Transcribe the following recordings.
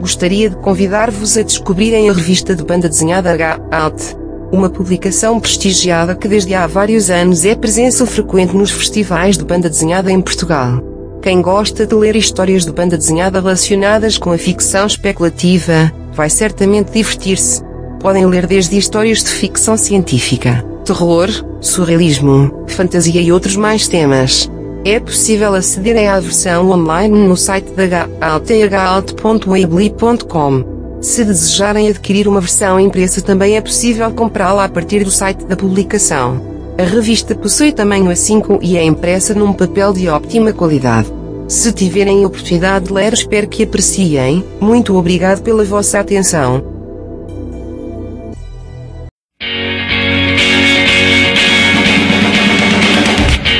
Gostaria de convidar-vos a descobrirem a revista de banda desenhada H-Alt. Uma publicação prestigiada que desde há vários anos é presença frequente nos festivais de banda desenhada em Portugal. Quem gosta de ler histórias de banda desenhada relacionadas com a ficção especulativa, vai certamente divertir-se. Podem ler desde histórias de ficção científica, terror, surrealismo, fantasia e outros mais temas. É possível acederem à versão online no site da galtehalt.weebly.com. Se desejarem adquirir uma versão impressa também é possível comprá-la a partir do site da publicação. A revista possui tamanho A5 e é impressa num papel de ótima qualidade. Se tiverem a oportunidade de ler espero que apreciem, muito obrigado pela vossa atenção.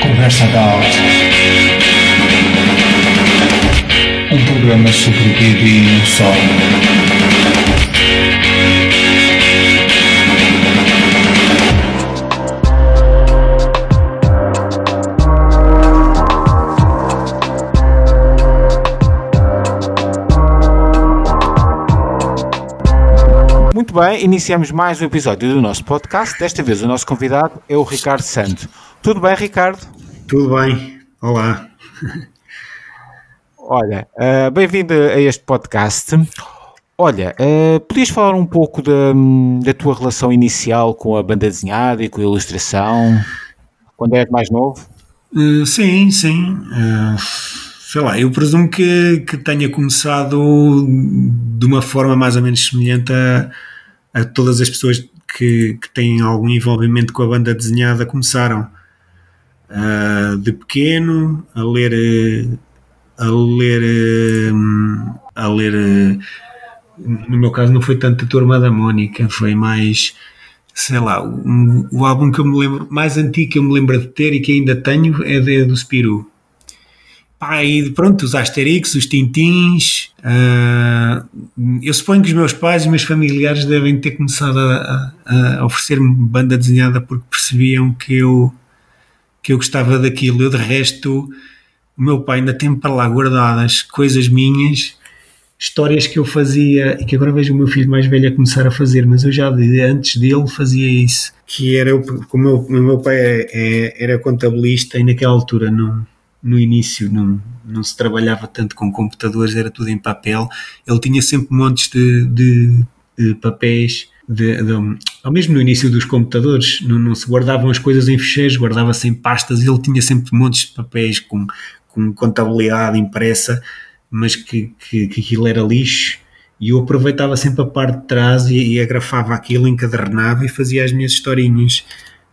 Conversa da Um programa sobre vídeo e não só. Muito bem, iniciamos mais um episódio do nosso podcast. Desta vez o nosso convidado é o Ricardo Santos. Tudo bem, Ricardo? Tudo bem, olá. Olha, uh, bem-vindo a este podcast. Olha, uh, podias falar um pouco da, da tua relação inicial com a banda desenhada e com a ilustração, quando eras mais novo? Uh, sim, sim. Uh, sei lá, eu presumo que, que tenha começado de uma forma mais ou menos semelhante a, a todas as pessoas que, que têm algum envolvimento com a banda desenhada começaram. Uh, de pequeno, a ler, a ler, a ler, no meu caso não foi tanto a Turma da Mónica, foi mais, sei lá, um, o álbum que eu me lembro, mais antigo que eu me lembro de ter e que ainda tenho é de, do Spirou. Pá, e pronto, os Asterix, os Tintins. Uh, eu suponho que os meus pais e meus familiares devem ter começado a, a, a oferecer-me banda desenhada porque percebiam que eu, que eu gostava daquilo. Eu, de resto, o meu pai ainda tem para lá guardadas coisas minhas, histórias que eu fazia e que agora vejo o meu filho mais velho a começar a fazer, mas eu já antes dele fazia isso. Que era, como o meu, o meu pai é, é, era contabilista e naquela altura não no início não, não se trabalhava tanto com computadores, era tudo em papel. Ele tinha sempre montes de, de, de papéis, de, de, ao mesmo no início dos computadores, não, não se guardavam as coisas em ficheiros, guardava-se em pastas. Ele tinha sempre montes de papéis com, com contabilidade impressa, mas que, que, que aquilo era lixo. E eu aproveitava sempre a parte de trás e, e agrafava aquilo, encadernava e fazia as minhas historinhas.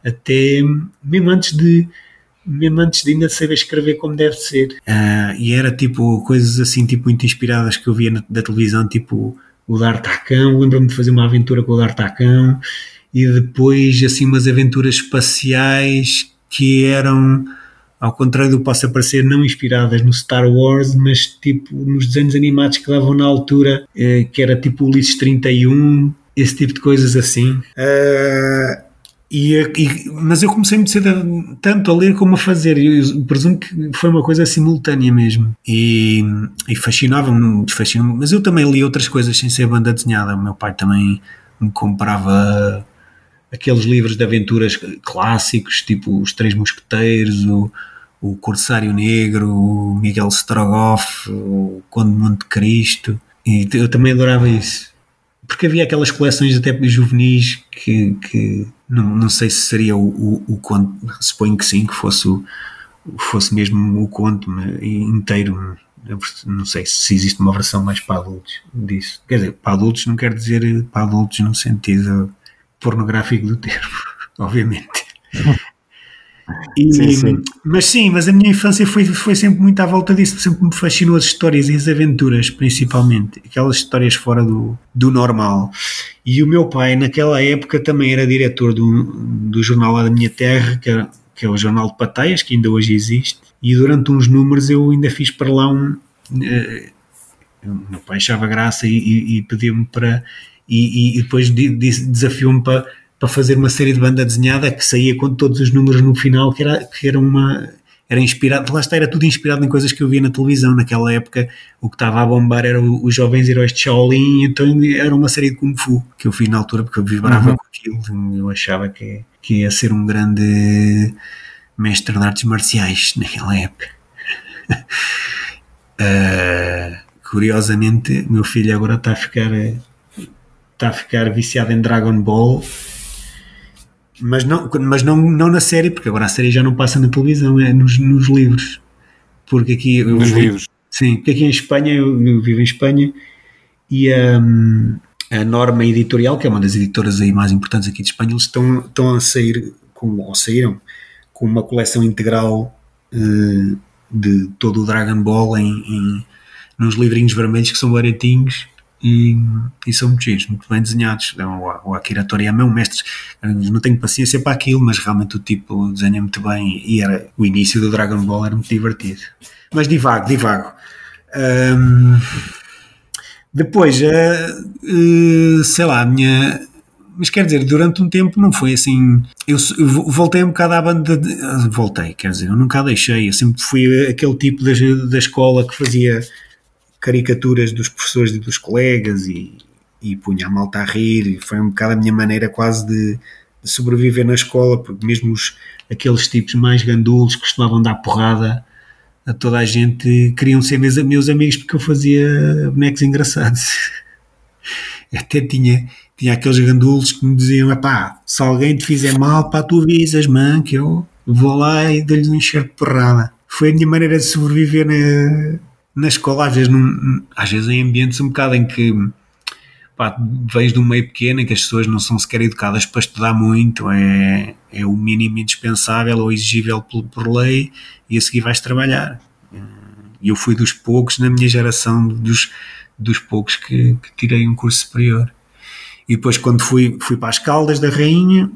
Até mesmo antes de, mesmo antes de ainda saber escrever como deve ser. Uh, e era tipo coisas assim, tipo muito inspiradas que eu via na, da televisão, tipo o D'Artacão, lembro-me de fazer uma aventura com o D'Artacão e depois assim umas aventuras espaciais que eram ao contrário do que possa parecer, não inspiradas no Star Wars, mas tipo nos desenhos animados que davam na altura, eh, que era tipo Ulisses 31, esse tipo de coisas assim. Uh, e, e, mas eu comecei muito cedo tanto a ler como a fazer. Eu presumo que foi uma coisa simultânea mesmo. E, e fascinava-me, fascinava Mas eu também li outras coisas sem ser banda desenhada. O meu pai também me comprava aqueles livros de aventuras clássicos, tipo Os Três Mosqueteiros, o, o Corsário Negro, o Miguel Strogoff, o Conde de Monte Cristo. E eu também adorava isso. Porque havia aquelas coleções até juvenis que, que não, não sei se seria o, o, o conto, suponho que sim, que fosse, o, fosse mesmo o conto inteiro. Não sei se existe uma versão mais para adultos disso. Quer dizer, para adultos não quer dizer para adultos no sentido pornográfico do termo, obviamente. E, sim, sim. Mas sim, mas a minha infância foi, foi sempre muito à volta disso, sempre me fascinou as histórias e as aventuras, principalmente, aquelas histórias fora do, do normal. E o meu pai, naquela época, também era diretor do, do jornal lá da minha terra, que, era, que é o Jornal de Pateias, que ainda hoje existe, e durante uns números eu ainda fiz para lá um. Uh, meu pai achava graça e, e, e pediu-me para. E, e depois desafiou-me para para fazer uma série de banda desenhada que saía com todos os números no final, que era, que era uma era inspirado, lá está, era tudo inspirado em coisas que eu via na televisão. Naquela época, o que estava a bombar eram os jovens heróis de Shaolin, então era uma série de Kung Fu que eu fiz na altura porque eu vibrava Uhum. com aquilo. Eu achava que, que ia ser um grande mestre de artes marciais naquela época. Uh, curiosamente, meu filho agora está a ficar está a ficar viciado em Dragon Ball, mas não, mas não, não na série, porque agora a série já não passa na televisão, é nos, nos livros. Porque aqui eu, Nos livros. Sim, porque aqui em Espanha, eu, eu vivo em Espanha, e hum, a norma editorial, que é uma das editoras aí mais importantes aqui de Espanha, eles estão, estão a sair, com, ou saíram, com uma coleção integral eh, de todo o Dragon Ball em, em, nos livrinhos vermelhos que são baratinhos e, e são muito giros, muito bem desenhados. Então, o, o Akira Toriyama é um mestre, não tenho paciência para aquilo, mas realmente o tipo desenha muito bem e era, o início do Dragon Ball era muito divertido. Mas divago, divago. Hum, depois, uh, uh, sei lá, a minha. Mas quer dizer, durante um tempo não foi assim. Eu, eu voltei um bocado à banda. De, voltei, quer dizer, eu nunca a deixei. Eu sempre fui aquele tipo da, da escola que fazia caricaturas dos professores e dos colegas e, e punha a malta a rir. E foi um bocado a minha maneira quase de, de sobreviver na escola, porque mesmo os, aqueles tipos mais gandulos que costumavam dar porrada a toda a gente queriam ser meus, meus amigos porque eu fazia bonecos engraçados. Até tinha, tinha aqueles gandulos que me diziam: pá, se alguém te fizer mal, pá, tu avisas, man, que eu vou lá e dou-lhes um enxerto de porrada. Foi a minha maneira de sobreviver na, na escola, às vezes, num, às vezes em ambientes um bocado em que pá, vens de um meio pequeno em que as pessoas não são sequer educadas para estudar muito, é, é o mínimo indispensável ou exigível por, por lei e a seguir vais trabalhar. Eu fui dos poucos na minha geração, dos, dos poucos que, que tirei um curso superior. E depois, quando fui, fui para as Caldas da Rainha,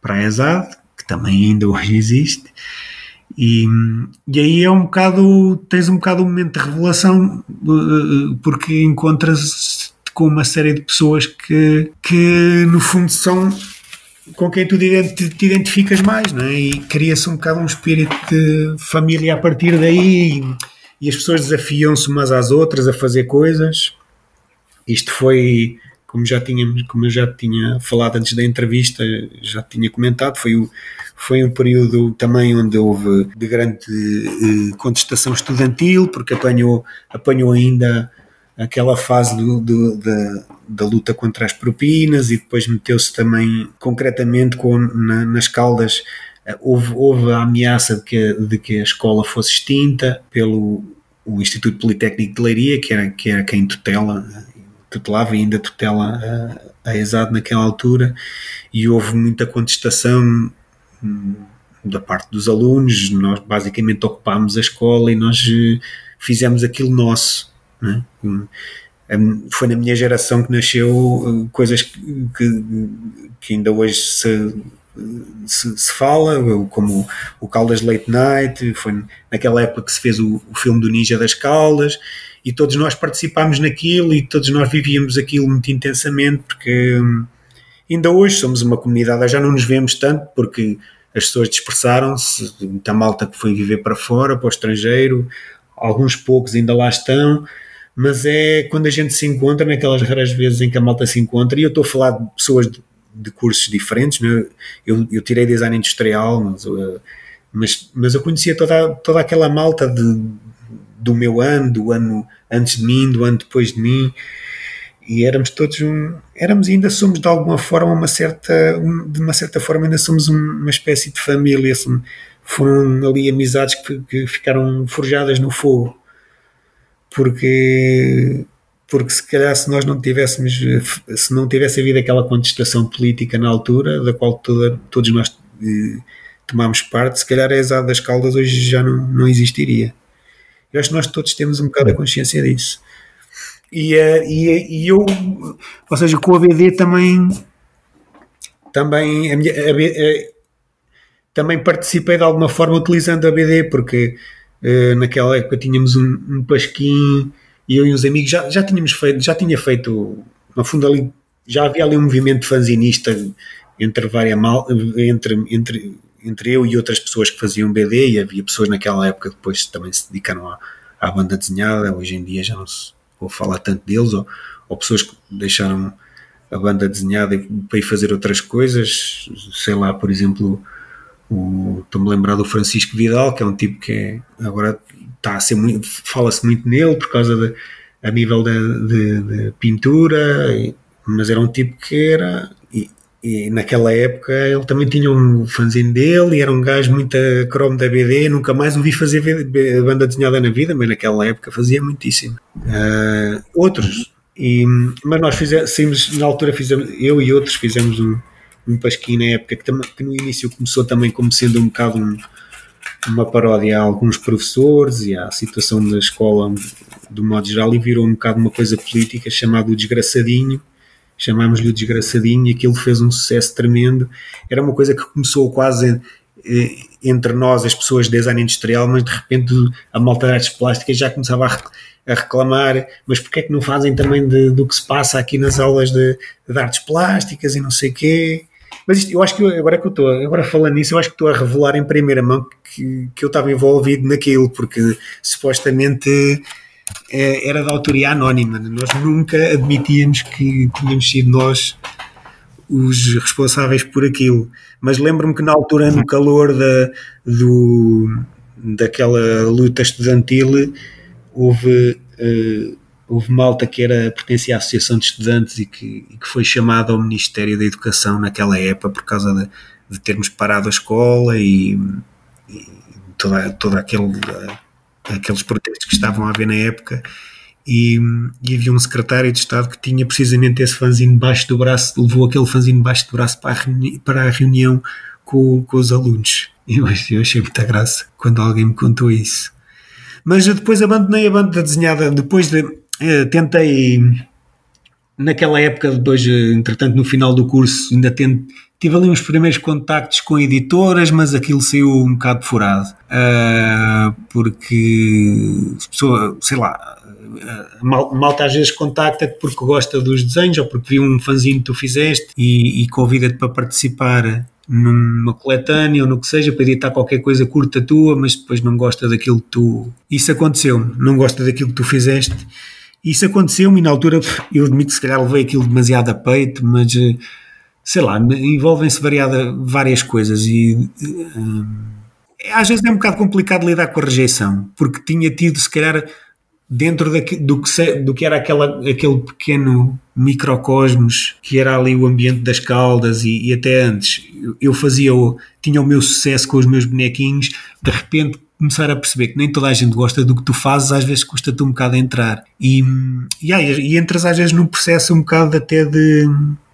para a ESAD, que também ainda hoje existe, e, e aí é um bocado, tens um bocado um momento de revelação, porque encontras com uma série de pessoas que, que no fundo são com quem tu te identificas mais, não é? E cria-se um bocado um espírito de família a partir daí e as pessoas desafiam-se umas às outras a fazer coisas. Isto foi, como já tínhamos, como eu já tinha falado antes da entrevista, já tinha comentado, foi o foi um período também onde houve de grande eh, contestação estudantil, porque apanhou, apanhou ainda aquela fase do, do, da, da luta contra as propinas e depois meteu-se também concretamente com, na, nas caldas. Houve, houve a ameaça de que, de que a escola fosse extinta pelo o Instituto Politécnico de Leiria, que era, que era quem tutela, tutelava e ainda tutela a, a ESAD naquela altura, e houve muita contestação da parte dos alunos, nós basicamente ocupámos a escola e nós fizemos aquilo nosso. Né? Foi na minha geração que nasceu coisas que, que ainda hoje se, se, se, fala, como o Caldas Late Night, foi naquela época que se fez o, o filme do Ninja das Caldas, e todos nós participámos naquilo e todos nós vivíamos aquilo muito intensamente, porque ainda hoje somos uma comunidade, já não nos vemos tanto, porque as pessoas dispersaram-se, muita malta que foi viver para fora, para o estrangeiro, alguns poucos ainda lá estão, mas é quando a gente se encontra, naquelas raras vezes em que a malta se encontra, e eu estou a falar de pessoas de, de cursos diferentes, né? eu, eu tirei design industrial, mas, mas, mas eu conhecia toda, toda aquela malta de, do meu ano, do ano antes de mim, do ano depois de mim, e éramos todos um, éramos ainda somos de alguma forma uma certa um, de uma certa forma ainda somos um, uma espécie de família. Assim, foram ali amizades que, que, ficaram forjadas no fogo. Porque porque se calhar se nós não tivéssemos se não tivesse havido aquela contestação política na altura da qual toda, todos nós eh, tomámos parte se calhar a ESAD das Caldas hoje já não, não existiria eu acho que nós todos temos um bocado a consciência disso. E, e, e, eu, ou seja, com a BD também, também, a minha, a BD, também participei de alguma forma utilizando a BD, porque uh, naquela época tínhamos um, um pasquim e eu e uns amigos já, já tínhamos feito, já tinha feito, no fundo ali, já havia ali um movimento fanzinista entre várias mal, entre, entre, entre eu e outras pessoas que faziam BD, e havia pessoas naquela época que depois também se dedicaram à, à banda desenhada, hoje em dia já não se vou falar tanto deles, ou, ou pessoas que deixaram a banda desenhada para ir fazer outras coisas, sei lá, por exemplo, estou-me a lembrar do Francisco Vidal, que é um tipo que é, agora está a ser muito, fala-se muito nele por causa de, a nível de, de, de pintura, mas era um tipo que era e, naquela época ele também tinha um fanzine dele e era um gajo muito cromo da BD, nunca mais o vi fazer banda desenhada na vida, mas naquela época fazia muitíssimo. Uh, outros. E, mas nós fizemos, na altura fizemos, eu e outros fizemos um, um pasquim na época que, que no início começou também como sendo um bocado um, uma paródia a alguns professores e à situação da escola do modo geral e virou um bocado uma coisa política chamado o Desgraçadinho chamámos-lhe o Desgraçadinho e aquilo fez um sucesso tremendo era uma coisa que começou quase eh, entre nós as pessoas de design industrial mas de repente a malta de artes plásticas já começava a reclamar, mas porque é que não fazem também de, do que se passa aqui nas aulas de, de artes plásticas e não sei quê. Mas isto, eu acho que agora que eu estou, agora falando nisso, eu acho que estou a revelar em primeira mão que, que eu estava envolvido naquilo, porque supostamente era da autoria anónima. Nós nunca admitíamos que tínhamos sido nós os responsáveis por aquilo. Mas lembro-me que na altura, no calor da, do, daquela luta estudantil, houve, uh, houve malta que era, pertencia à Associação de Estudantes e que, e que foi chamada ao Ministério da Educação naquela época por causa de, de termos parado a escola e, e toda, toda aquele, aqueles protestos que estavam a haver na época. E, e, havia um secretário de Estado que tinha precisamente esse fanzine debaixo do braço, levou aquele fanzine debaixo do braço para a, reuni para a reunião com, com os alunos. Eu, eu achei muita graça quando alguém me contou isso. Mas depois abandonei a banda desenhada, depois de. Eh, tentei. Naquela época, depois, entretanto, no final do curso, ainda tento, tive ali uns primeiros contactos com editoras, mas aquilo saiu um bocado furado. Uh, porque, pessoa, sei lá, mal, malta às vezes contacta-te porque gosta dos desenhos ou porque viu um fanzine que tu fizeste e, e convida-te para participar numa coletânea ou no que seja, para editar qualquer coisa curta tua, mas depois não gosta daquilo que tu. Isso aconteceu, não gosta daquilo que tu fizeste. Isso aconteceu-me e na altura eu admito que se calhar levei aquilo demasiado a peito, mas sei lá, envolvem-se várias coisas e hum, às vezes é um bocado complicado lidar com a rejeição, porque tinha tido se calhar dentro do, que, do que era aquela, aquele pequeno microcosmos que era ali o ambiente das caldas e, e até antes. Eu fazia tinha o meu sucesso com os meus bonequinhos de repente começar a perceber que nem toda a gente gosta do que tu fazes às vezes custa-te um bocado entrar. E, e, aí, e entras às vezes num processo um bocado até de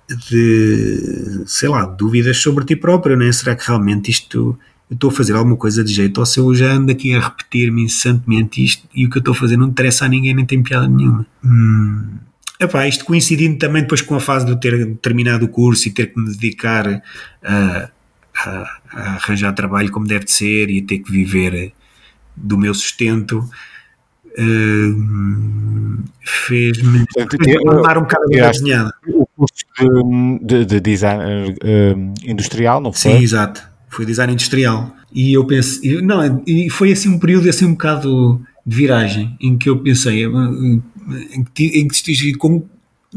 de sei lá, dúvidas sobre ti próprio, né? será que realmente isto eu estou a fazer alguma coisa de jeito, ou se eu já ando aqui a repetir-me incessantemente isto e o que eu estou a fazer não interessa a ninguém, nem tem piada nenhuma. Hum. Epá, isto coincidindo também depois com a fase de eu ter terminado o curso e ter que me dedicar a, a, a arranjar trabalho como deve de ser e a ter que viver do meu sustento, uh, fez-me fez mandar um bocado a desenhada. O curso de, de, de design uh, industrial, não foi? Sim, exato foi design industrial. E eu pensei, não, e foi assim um período assim um bocado de viragem em que eu pensei, em que, em que como,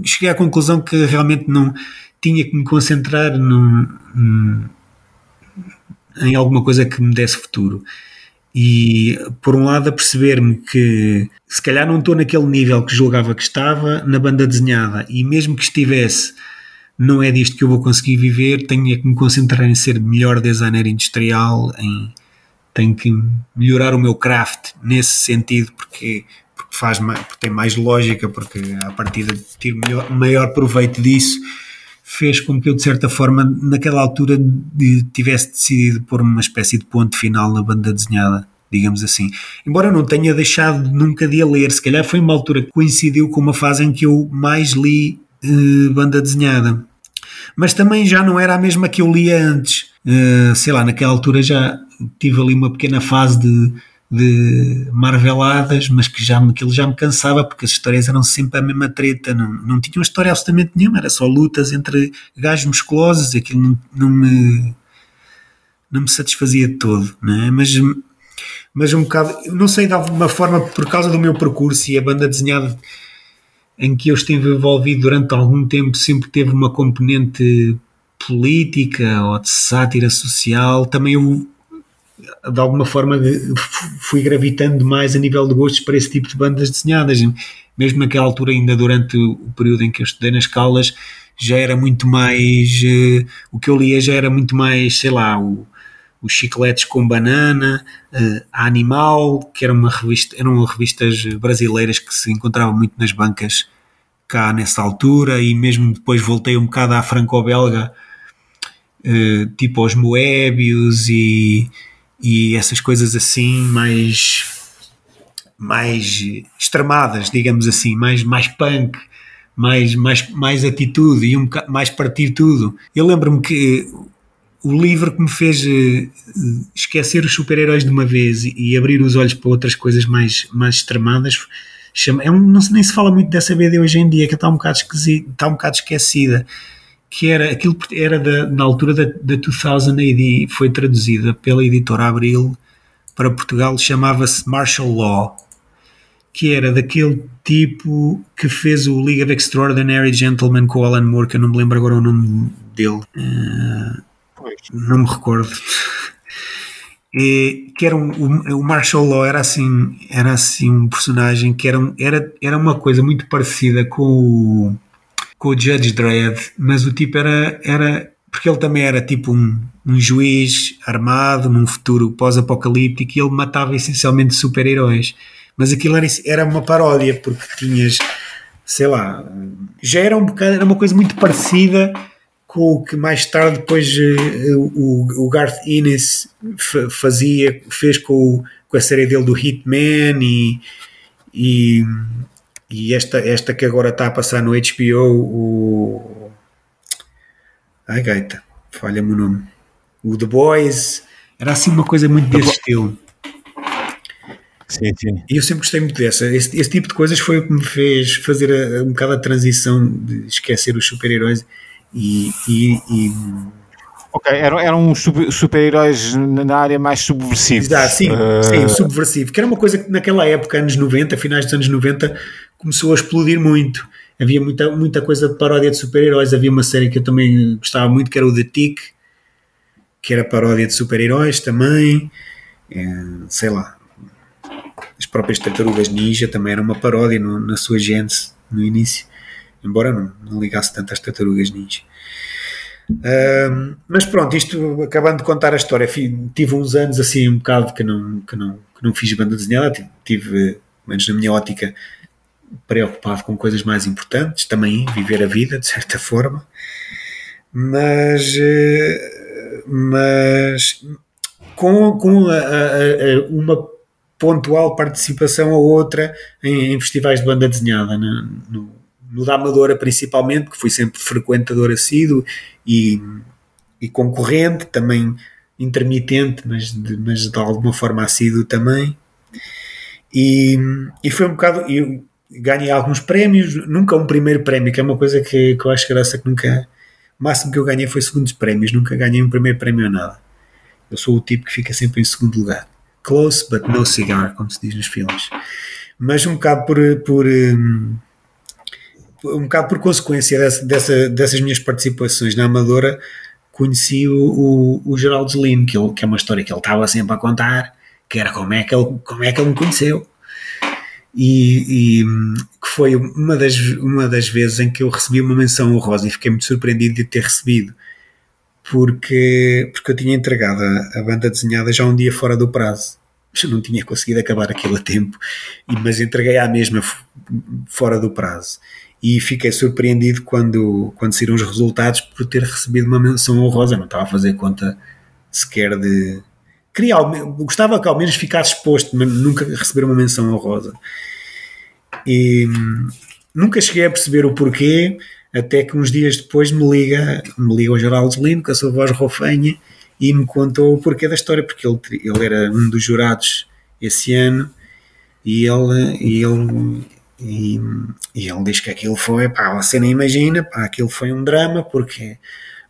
cheguei à conclusão que realmente não tinha que me concentrar num, num, em alguma coisa que me desse futuro. E por um lado, a perceber-me que se calhar não estou naquele nível que julgava que estava na banda desenhada, e mesmo que estivesse não é disto que eu vou conseguir viver, tenho é que me concentrar em ser melhor designer industrial, em tenho que melhorar o meu craft nesse sentido, porque, porque faz porque tem mais lógica, porque a partir de ter maior proveito disso, fez com que eu, de certa forma, naquela altura, tivesse decidido pôr uma espécie de ponto final na banda desenhada, digamos assim. Embora não tenha deixado nunca de a ler, se calhar foi uma altura que coincidiu com uma fase em que eu mais li eh, banda desenhada mas também já não era a mesma que eu lia antes. Uh, sei lá, naquela altura já tive ali uma pequena fase de, de marveladas, mas que já, aquilo já me cansava porque as histórias eram sempre a mesma treta, não, não tinham história absolutamente nenhuma, era só lutas entre gajos musculosos, aquilo não, não me não me satisfazia de todo, não é? mas, mas um bocado, não sei, de alguma forma, por causa do meu percurso e a banda desenhada em que eu estive envolvido durante algum tempo sempre teve uma componente política ou de sátira social, também eu de alguma forma fui gravitando mais a nível de gostos para esse tipo de bandas desenhadas. Mesmo naquela altura, ainda durante o período em que eu estudei nas escolas, já era muito mais. Uh, o que eu lia já era muito mais, sei lá, o, os chicletes com banana, uh, a Animal, que era uma revista, eram revistas brasileiras que se encontravam muito nas bancas cá nessa altura, e mesmo depois voltei um bocado à franco-belga, uh, tipo aos Moebius e e essas coisas assim mais mais extremadas, digamos assim, mais, mais punk, mais, mais, mais atitude e um mais partir tudo. Eu lembro-me que o livro que me fez eh, esquecer os super-heróis de uma vez e abrir os olhos para outras coisas mais, mais extremadas chama, é um, não nem se fala muito dessa BD hoje em dia, que está um bocado está um bocado esquecida que era aquilo era da, na altura da, da 2000 AD, foi traduzida pela editora Abril para Portugal, chamava-se Martial Law, que era daquele tipo que fez o League of Extraordinary Gentlemen com o Alan Moore, que eu não me lembro agora o nome dele, uh, não me recordo. E, que era um, o, o Martial Law era assim, era assim um personagem que era, era, era uma coisa muito parecida com o com o Judge Dredd, mas o tipo era, era porque ele também era tipo um, um juiz armado num futuro pós-apocalíptico e ele matava essencialmente super-heróis. Mas aquilo era, era uma paródia, porque tinhas, sei lá, já era, um bocado, era uma coisa muito parecida com o que mais tarde depois uh, o, o Garth Ennis fazia, fez com, com a série dele do Hitman e, e e esta, esta que agora está a passar no HBO, o. Ai, gaita, falha-me o nome. O The Boys, era assim uma coisa muito desse estilo. Sim, sim. E eu sempre gostei muito dessa. Esse, esse, tipo de coisas foi o que me fez fazer a, um bocado a transição de esquecer os super-heróis e, e, e Ok, eram, eram super-heróis na área mais subversiva. Exato, sim, uh... sim, subversivo. Que era uma coisa que naquela época, anos 90, finais dos anos 90, começou a explodir muito. Havia muita, muita coisa de paródia de super-heróis. Havia uma série que eu também gostava muito, que era o The Tick, que era paródia de super-heróis também. É, sei lá. As próprias Tartarugas Ninja também era uma paródia no, na sua gênese no início. Embora não, não ligasse tanto às Tartarugas Ninja mas pronto, isto acabando de contar a história, tive uns anos assim um bocado que não, que não, que não fiz banda desenhada, tive, tive, menos na minha ótica, preocupado com coisas mais importantes, também viver a vida de certa forma, mas, eh, mas com, com a, a, a, uma pontual participação ou outra em, em festivais de banda desenhada no, no no da Amadora principalmente, que fui sempre frequentador assíduo e, e concorrente, também intermitente, mas de, mas de alguma forma assíduo também. E, e foi um bocado. Eu ganhei alguns prémios, nunca um primeiro prémio, que é uma coisa que, que eu acho graça que nunca. O máximo que eu ganhei foi segundos prémios, nunca ganhei um primeiro prémio a nada. Eu sou o tipo que fica sempre em segundo lugar. Close, but no cigar, como se diz nos filmes. Mas um bocado por, por, hum, um bocado por consequência dessa, dessa, dessas minhas participações na Amadora, conheci o, o, o Geraldo Zelino, que, que é uma história que ele estava sempre a contar, que era como é que ele, como é que ele me conheceu. E, e, que foi uma das, uma das vezes em que eu recebi uma menção honrosa e fiquei muito surpreendido de ter recebido, porque, porque eu tinha entregado a, a banda desenhada já um dia fora do prazo. Eu não tinha conseguido acabar aquilo a tempo, mas entreguei à mesma fora do prazo e fiquei surpreendido quando, quando saíram os resultados por ter recebido uma menção honrosa. Não estava a fazer conta sequer de. Queria, gostava que ao menos ficasse exposto, mas nunca receber uma menção honrosa. E nunca cheguei a perceber o porquê, até que uns dias depois me liga, me liga o Geraldo Lino com a sua voz rofanha e me contou o porquê da história, porque ele, ele era um dos jurados esse ano e ele, e ele e, e ele diz que aquilo foi, pá, você nem imagina, pá, aquilo foi um drama, porque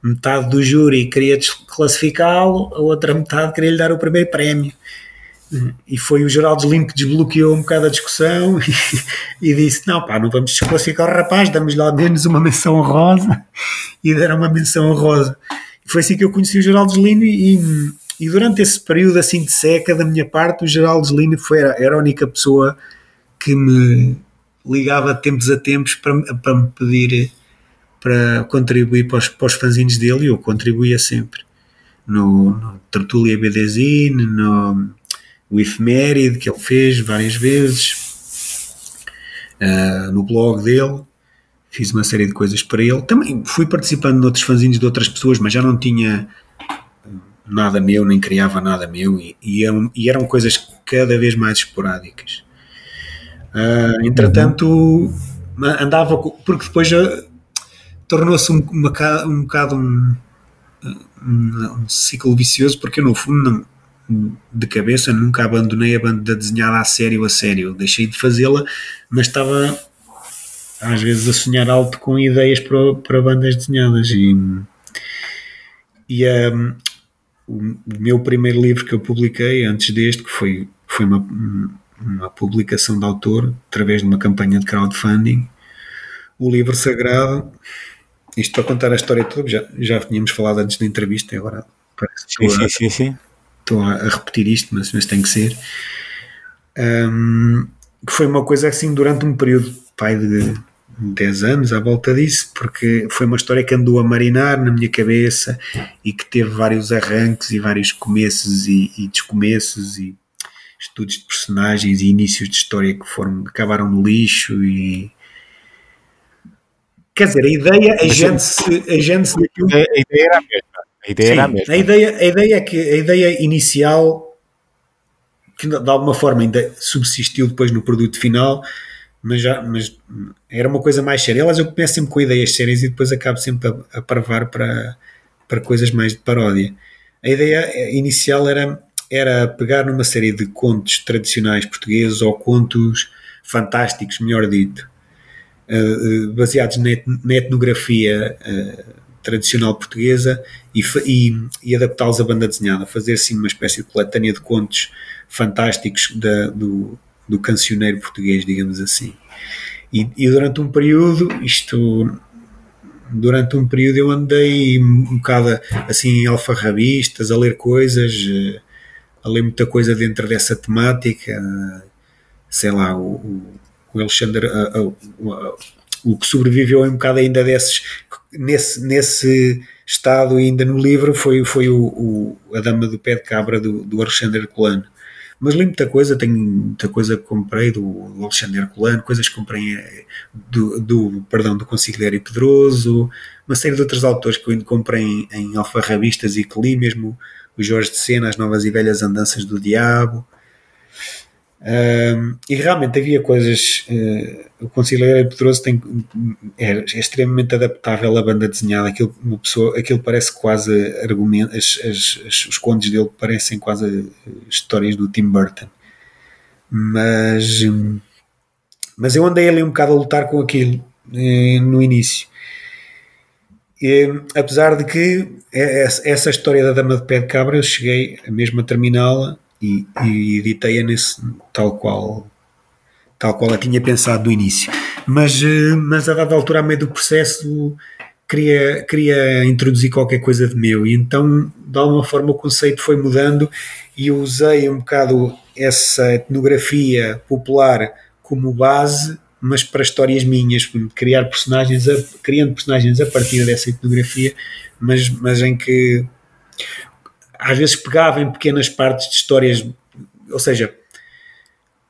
metade do júri queria desclassificá-lo, a outra metade queria lhe dar o primeiro prémio. E foi o Geraldo Slim que desbloqueou um bocado a discussão e, e disse: Não, pá, não vamos desclassificar o rapaz, damos-lhe ao menos uma menção honrosa. E deram uma menção honrosa. E foi assim que eu conheci o Geraldo Slim e, e durante esse período assim de seca da minha parte, o Geraldo Slim foi, era a única pessoa que me ligava de tempos a tempos para, para me pedir para contribuir para os, para os fanzines dele e eu contribuía sempre. No, no Tertulia BDZine, no o efeméride que ele fez várias vezes, uh, no blog dele, fiz uma série de coisas para ele. Também fui participando de outros fanzines de outras pessoas, mas já não tinha nada meu, nem criava nada meu, e, e, eram, e eram coisas cada vez mais esporádicas. Uh, entretanto, andava, porque depois tornou-se um, uma, um bocado um, um, um, ciclo vicioso, porque eu, no fundo, não, de cabeça, nunca abandonei a banda desenhada a sério, a sério. Deixei de fazê-la, mas estava às vezes a sonhar alto com ideias para, para bandas desenhadas. E, e um, o meu primeiro livro que eu publiquei antes deste, que foi, foi uma, uma publicação de autor, através de uma campanha de crowdfunding, o livro sagrado. Isto para contar a história toda, já, já tínhamos falado antes da entrevista, agora parece que sim, sim, sim estou a, a, repetir isto, mas, mas tem que ser. Um, foi uma coisa assim durante um período pai de 10 anos à volta disso, porque foi uma história que andou a marinar na minha cabeça e que teve vários arranques e vários começos e, e descomeços e estudos de personagens e inícios de história que foram acabaram no lixo e quer dizer, a ideia a gente a gente a ideia era a mesma a ideia Sim, era a mesma. A ideia, a ideia é que a ideia inicial, que de alguma forma ainda subsistiu depois no produto final, mas, já, mas era uma coisa mais séria. Elas eu começo sempre com ideias sérias e depois acabo sempre a, a parvar para, para coisas mais de paródia. A ideia inicial era, era pegar numa série de contos tradicionais portugueses ou contos fantásticos, melhor dito, baseados na, etnografia uh, tradicional portuguesa e, e, e adaptá-los à banda desenhada, fazer assim uma espécie de coletânea de contos fantásticos da, do, do cancioneiro português, digamos assim. E, e, durante um período, isto durante um período eu andei um bocado assim alfarrabistas, a ler coisas, a ler muita coisa dentro dessa temática, sei lá, o, o Alexandre, o que sobreviveu um bocado ainda desses, nesse, nesse estado ainda no livro foi, foi o, o A Dama do Pé de Cabra do, do Alexandre Colano. Mas li muita coisa, tenho muita coisa que comprei do, Alexandre Colano, coisas que comprei eh, do, do, perdão, do Consigliere Pedroso, uma série de outros autores que eu ainda comprei em, em alfarrabistas e que li mesmo o Jorge de Sena, As Novas e Velhas Andanças do Diabo, e realmente havia coisas. Uh, o Conselheiro Pedroso tem, é, é, extremamente adaptável à banda desenhada. Aquilo, uma pessoa, aquilo parece quase argumento. As, as, as, os contos dele parecem quase histórias do Tim Burton. Mas, mas eu andei ali um bocado a lutar com aquilo eh, no início. E, apesar de que essa história da Dama de Pé de Cabra eu cheguei mesmo a terminá-la e, e editei-a nesse tal qual tal qual a tinha pensado no início. Mas, eh, mas a dada altura, a meio do processo, queria, queria introduzir qualquer coisa de meu. E então, de alguma forma, o conceito foi mudando e usei um bocado essa etnografia popular como base, mas para histórias minhas, criar personagens, a, criando personagens a partir dessa etnografia, mas, mas em que às vezes pegava em pequenas partes de histórias, ou seja,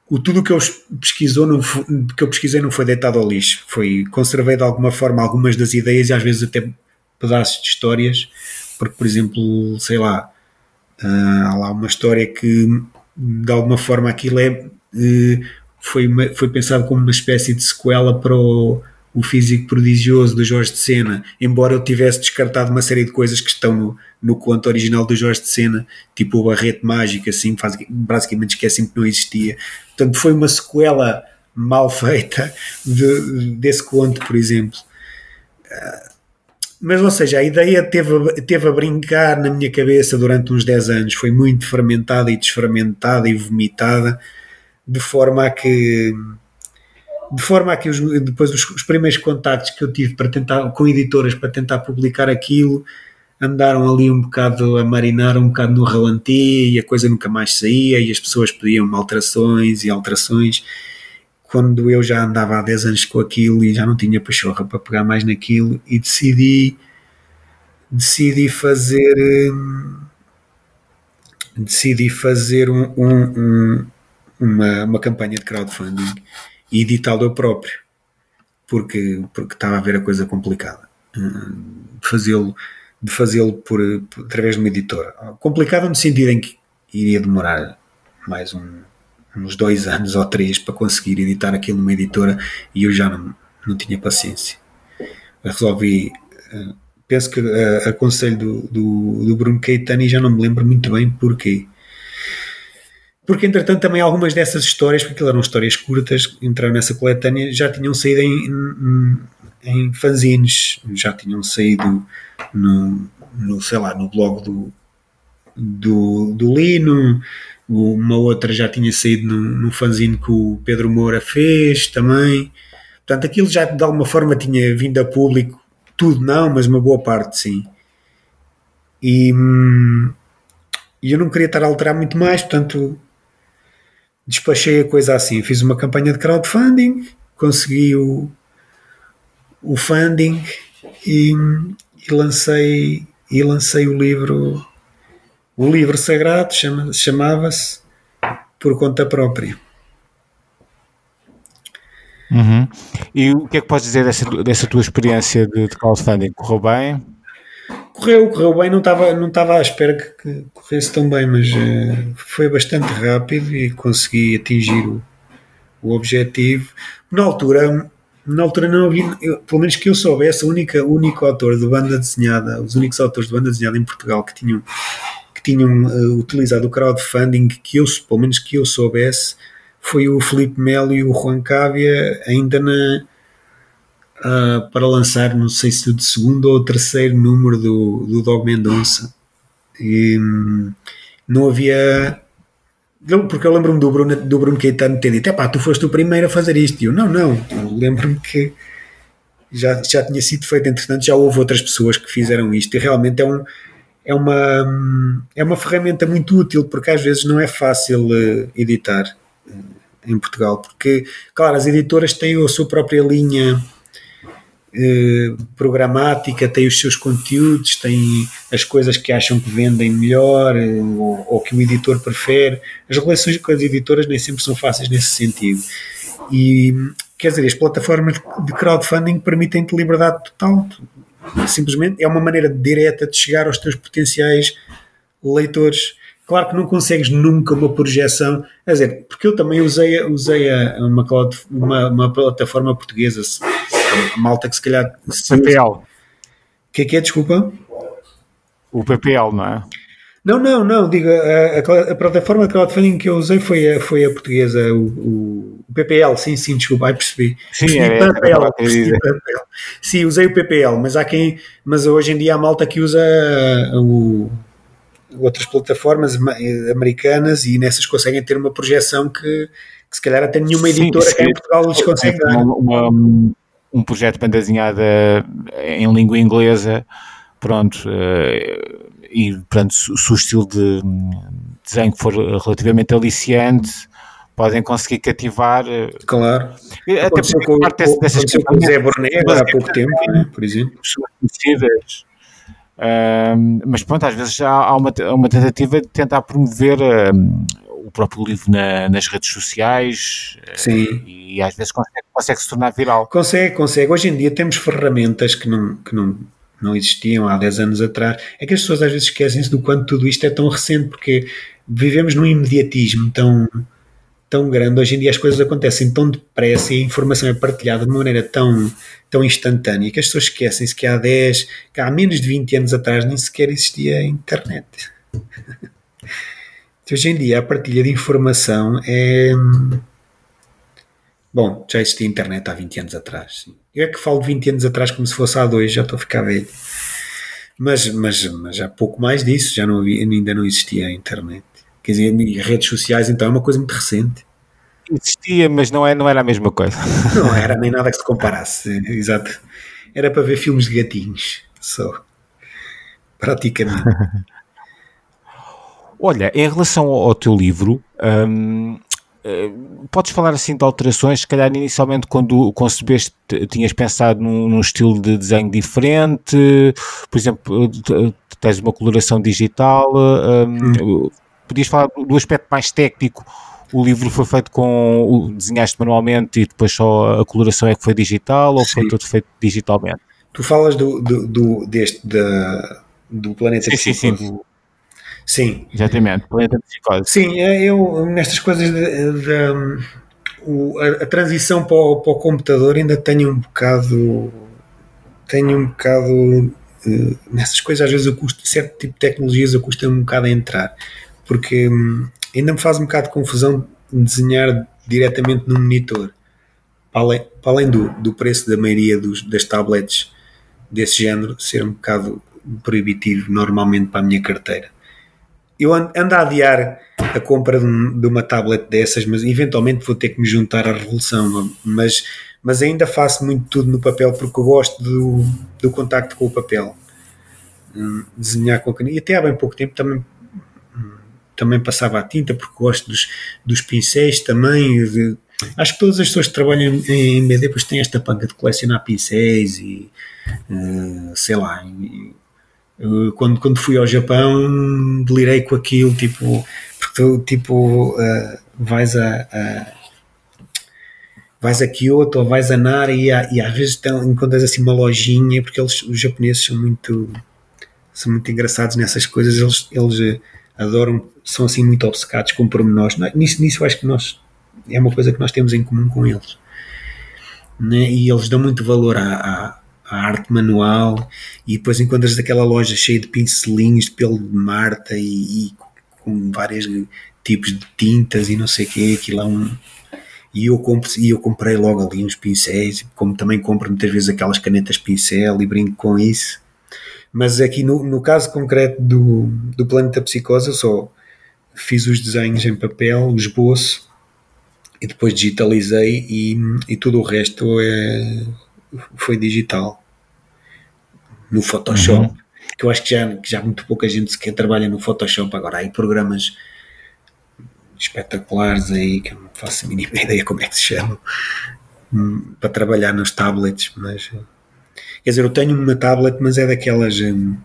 o tudo que eu pesquisou não foi, que eu pesquisei não foi deitado ao lixo, foi conservei de alguma forma algumas das ideias e às vezes até pedaços de histórias, porque por exemplo, sei lá, uh, há lá uma história que de alguma forma aquilo é uh, foi, foi pensado como uma espécie de sequela para o o físico prodigioso do Jorge de Sena, embora eu tivesse descartado uma série de coisas que estão no, no conto original do Jorge de Sena, tipo o Barrete Mágico, assim, faz, basicamente esquecem que não existia. Portanto, foi uma sequela mal feita de, desse conto, por exemplo. mas, ou seja, a ideia teve, teve a brincar na minha cabeça durante uns 10 anos, foi muito fermentada e desfermentada e vomitada, de forma a que de forma a que os- depois os, os primeiros contactos que eu tive para tentar com editoras para tentar publicar aquilo andaram ali um bocado a marinar um bocado no ralenti e a coisa nunca mais saía e as pessoas pediam alterações e alterações. Quando eu já andava há 10 anos com aquilo e já não tinha pachorra para pegar mais naquilo e decidi decidi fazer hum, decidi fazer um, um- um- uma, uma campanha de crowdfunding e editá-lo eu próprio porque, porque estava a ver a coisa complicada. Fazê-lo de fazê-lo por, por- através de uma editora. Complicado no sentido em que iria demorar mais um, uns dois anos ou três para conseguir editar aquilo numa editora e eu já não, não tinha paciência. Resolvi eh, penso que eh, aconselho do, do, do Bruno Caetano e já não me lembro muito bem porquê porque entretanto também algumas dessas histórias, porque eram histórias curtas, entraram nessa coletânea, já tinham saído em, em, em fanzines, já tinham saído no, no sei lá, no blog do, do, do Lino, uma outra já tinha saído no fanzine que o Pedro Moura fez também. Portanto, aquilo já de alguma forma tinha vindo a público, tudo não, mas uma boa parte sim. E, hum, e eu não queria estar a alterar muito mais, portanto despachei a coisa assim. Fiz uma campanha de crowdfunding, consegui o, o funding e, e lancei e lancei o livro o livro sagrado chama, chamava-se por conta própria. Uhum. E o que é que podes dizer dessa, dessa tua experiência de, de crowdfunding? Correu bem? Correu, correu bem, não estava não estava à espera que, que corresse tão bem, mas eh, foi bastante rápido e consegui atingir o, o objetivo. Na altura, na altura não havia, eu- pelo menos que eu soubesse, o único, o único autor de banda desenhada, os únicos autores de banda desenhada em Portugal que tinham, que tinham eh, utilizado o crowdfunding, que eu, pelo menos que eu soubesse, foi o Felipe Melo e o Juan Cávia, ainda na, ah, para lançar, não sei se o segundo ou terceiro número do, do Dog Mendonça. E hum, não havia. Porque eu lembro-me do Bruno, do Bruno Caetano ter dito: pá, tu foste o primeiro a fazer isto. E eu, não, não. Lembro-me que já, já tinha sido feito, entretanto, já houve outras pessoas que fizeram isto. E realmente é, um, é, uma, é uma ferramenta muito útil, porque às vezes não é fácil eh, editar eh, em Portugal. Porque, claro, as editoras têm a sua própria linha eh, programática, tem os seus conteúdos, tem as coisas que acham que vendem melhor eh, ou, ou que o editor prefere. As relações com as editoras nem sempre são fáceis nesse sentido. E quer dizer, as plataformas de crowdfunding permitem-te liberdade total. Simplesmente é uma maneira direta de chegar aos teus potenciais leitores. Claro que não consegues nunca uma projeção, quer dizer, porque eu também usei, usei a- uma, cloud- uma, uma plataforma portuguesa, a malta que se calhar. se- O PPL. que é que é? Desculpa. O PPL, não é? Não, não, não, digo, a, a- plataforma de crowdfunding que eu usei foi a, foi a portuguesa, o, o- o PPL, sim, sim, desculpa, ai percebi. Sim, Percebi era PPL, o queria percebi. PPL. Sim, usei o PPL, mas há quem, mas hoje em dia há malta que usa o, outras plataformas ma- americanas e nessas conseguem ter uma projeção que, que se calhar até nenhuma Sim, editora cá sim. em Portugal lhes consegue dar. Uma- uma- um projeto de banda desenhada em língua inglesa, pronto, eh, e portanto, se o estilo de desenho for relativamente aliciante, podem conseguir cativar. eh, Claro. Até Aconteceu porque com, parte dessas, dessas com o Zé agora há pouco tempo, né, por exemplo. pessoas conhecidas. Mas pronto, às vezes há, há uma, uma tentativa de tentar promover o próprio livro na- nas redes sociais eh, Sim. e às vezes consegue, consegue se tornar viral. Consegue, consegue. Hoje em dia temos ferramentas que não, que não, não existiam há 10 anos atrás. É que as pessoas às vezes esquecem-se do quanto tudo isto é tão recente, porque vivemos num imediatismo tão, tão grande. Hoje em dia as coisas acontecem tão depressa e a informação é partilhada de uma maneira tão, tão instantânea que as pessoas esquecem-se que há 10, que há menos de 20 anos atrás nem sequer existia a internet. Hoje em dia a partilha de informação é, Bom, já existia internet há 20 anos atrás. Sim. Eu é que falo de 20 anos atrás como se fosse há dois, já estou a ficar velho. Mas, mas, mas há pouco mais disso, já não ainda não existia a internet. Quer dizer, redes sociais então é uma coisa muito recente. Existia, mas não, é, não era a mesma coisa. Não era nem nada que se comparasse. Exato. Era para ver filmes de gatinhos, só. Praticamente. Olha, em relação ao, teu livro, hum, eh, podes falar assim de alterações? Se calhar inicialmente quando concebeste tinhas pensado num, num estilo de desenho diferente, por exemplo, tens uma coloração digital, hum, podias falar do aspecto mais técnico o livro foi feito com desenhaste manualmente e depois só a coloração é que foi digital ou sim. foi tudo feito digitalmente? Tu falas do, do, do deste da, do planeta sim, sim, sim. Sim. Exatamente, planeta psicose. Sim, é, eu nestas coisas de, de, a, a, transição para o, para o, computador ainda tenho um bocado tenho um bocado uh, nessas coisas às vezes eu custo, certo tipo de tecnologias eu custa um bocado a entrar porque hum, ainda me faz um bocado de confusão desenhar diretamente no monitor para além, para além do, do preço da maioria dos, das tablets desse género ser um bocado proibitivo normalmente para a minha carteira eu ando, a adiar a compra de, uma tablet dessas, mas eventualmente vou ter que me juntar à revolução. Mas, mas ainda faço muito tudo no papel porque eu gosto do, do contacto com o papel. Hum, desenhar com a caneta. E até há bem pouco tempo também, também passava a tinta porque gosto dos, dos pincéis também. De, acho que todas as pessoas que trabalham em BD depois têm esta panca de colecionar pincéis e uh, sei lá. E, quando, quando fui ao Japão delirei com aquilo, tipo, porque tu, tipo, uh, vais a, a, vais a Kyoto ou vais a Nara e, e às vezes estão, encontras assim uma lojinha, porque eles, os japoneses são muito são muito engraçados nessas coisas, eles, eles eh, adoram, são assim muito obcecados com pormenores. Nisso, nisso eu acho que nós é uma coisa que nós temos em comum com eles. Né? E eles dão muito valor à, à a arte manual e depois encontras aquela loja cheia de pincelinhos de pelo de Marta e, e com vários tipos de tintas e não sei o que, aquilo é um e eu, e eu comprei logo ali uns pincéis, como também compro muitas vezes aquelas canetas pincel e brinco com isso. Mas aqui no, no caso concreto do, do Planeta Psicose, eu só fiz os desenhos em papel, o esboço, e depois digitalizei e, e tudo o resto é, foi digital no Photoshop, uhum. que eu acho que já, que já muito pouca gente sequer trabalha no Photoshop agora. Há aí programas espetaculares aí que eu não faço a mínima ideia como é que se chamam hum, para trabalhar nos tablets, mas quer dizer, eu tenho uma tablet, mas é daquelas hum,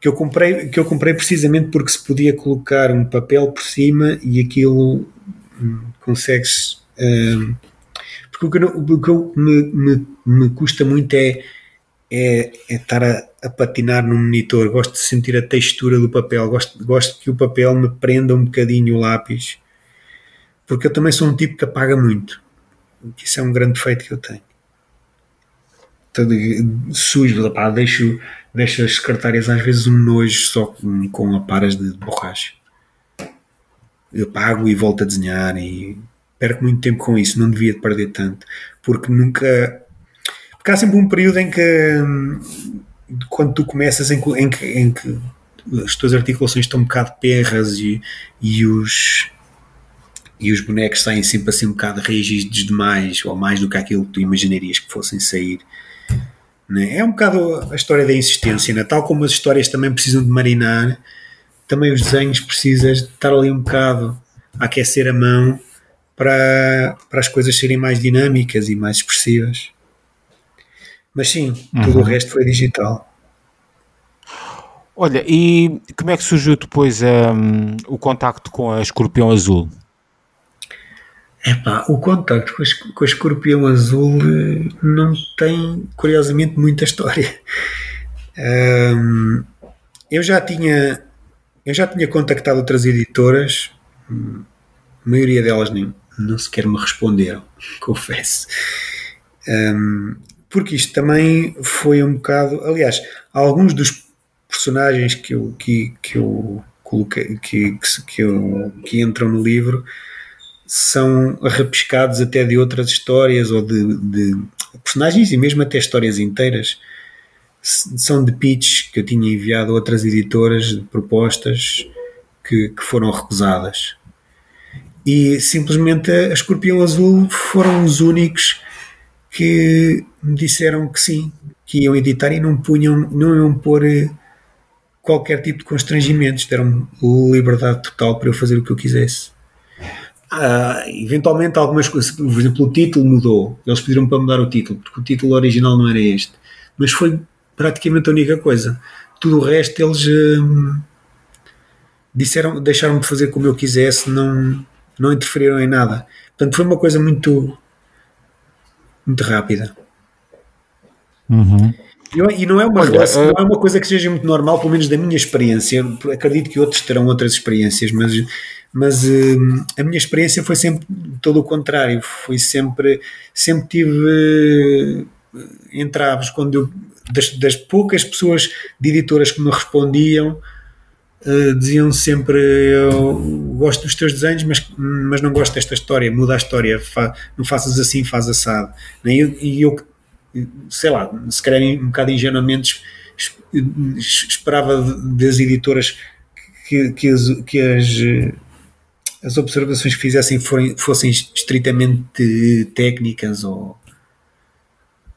que eu comprei que eu comprei precisamente porque se podia colocar um papel por cima e aquilo hum, consegues hum, porque o que, o que me, me, me custa muito é é, é estar a, a, patinar no monitor, gosto de sentir a textura do papel, gosto, gosto que o papel me prenda um bocadinho o lápis, porque eu também sou um tipo que apaga muito. Isso é um grande defeito que eu tenho. Todo sujo, pá, deixo, deixo as secretárias às vezes um nojo só com, com aparas de borracha. Eu apago e volto a desenhar e perco muito tempo com isso, não devia perder tanto, porque nunca porque há sempre um período em que, hum, quando tu começas, em que, em que, em que as tuas articulações estão um bocado perras e, e os e os bonecos saem sempre assim um bocado rígidos demais ou mais do que aquilo que tu imaginarias que fossem sair. Né? É um bocado a história da insistência, né? tal como as histórias também precisam de marinar, também os desenhos precisas de estar ali um bocado a aquecer a mão para, para as coisas serem mais dinâmicas e mais expressivas. Mas sim, uhum. tudo o resto foi digital. Olha, e como é que surgiu depois um, o contacto com a Escorpião Azul? Epá, o contacto com a, com a Escorpião Azul eh, não tem, curiosamente, muita história. Um, eu já tinha eu já tinha contactado outras editoras, hum, a maioria delas nem, não sequer me responderam, confesso. Um, porque isto também foi um bocado. Aliás, alguns dos personagens que eu, que, que eu coloquei, que, que, que, eu, que entram no livro são arrapiscados até de outras histórias ou de, de personagens e mesmo até histórias inteiras são de pitch que eu tinha enviado a outras editoras de propostas que, que foram recusadas e simplesmente a Escorpião Azul foram os únicos que me disseram que sim, que iam editar e não punham, não iam pôr eh, qualquer tipo de constrangimentos, deram liberdade total para eu fazer o que eu quisesse. Ah, eventualmente algumas coisas, por exemplo, o título mudou. Eles pediram para mudar o título, porque o título original não era este. Mas foi praticamente a única coisa. Tudo o resto eles hum, disseram, deixaram-me fazer como eu quisesse, não, não interferiram em nada. Portanto, foi uma coisa muito, muito rápida. Uhum. E, não, é uma Olha, relação, não é uma coisa que seja muito normal, pelo menos da minha experiência. acredito que outros terão outras experiências, mas, mas uh, a minha experiência foi sempre todo o contrário. Foi sempre, sempre tive uh, entraves quando eu, das, das poucas pessoas de editoras que me respondiam Uh, diziam sempre eu gosto dos teus desenhos mas, mas não gosto desta história muda a história, fa, não faças assim, faz assado. E eu, eu sei lá, se calhar um bocado ingenuamente esperava das editoras que, que, as, que as, as observações que fizessem forem, fossem estritamente técnicas ou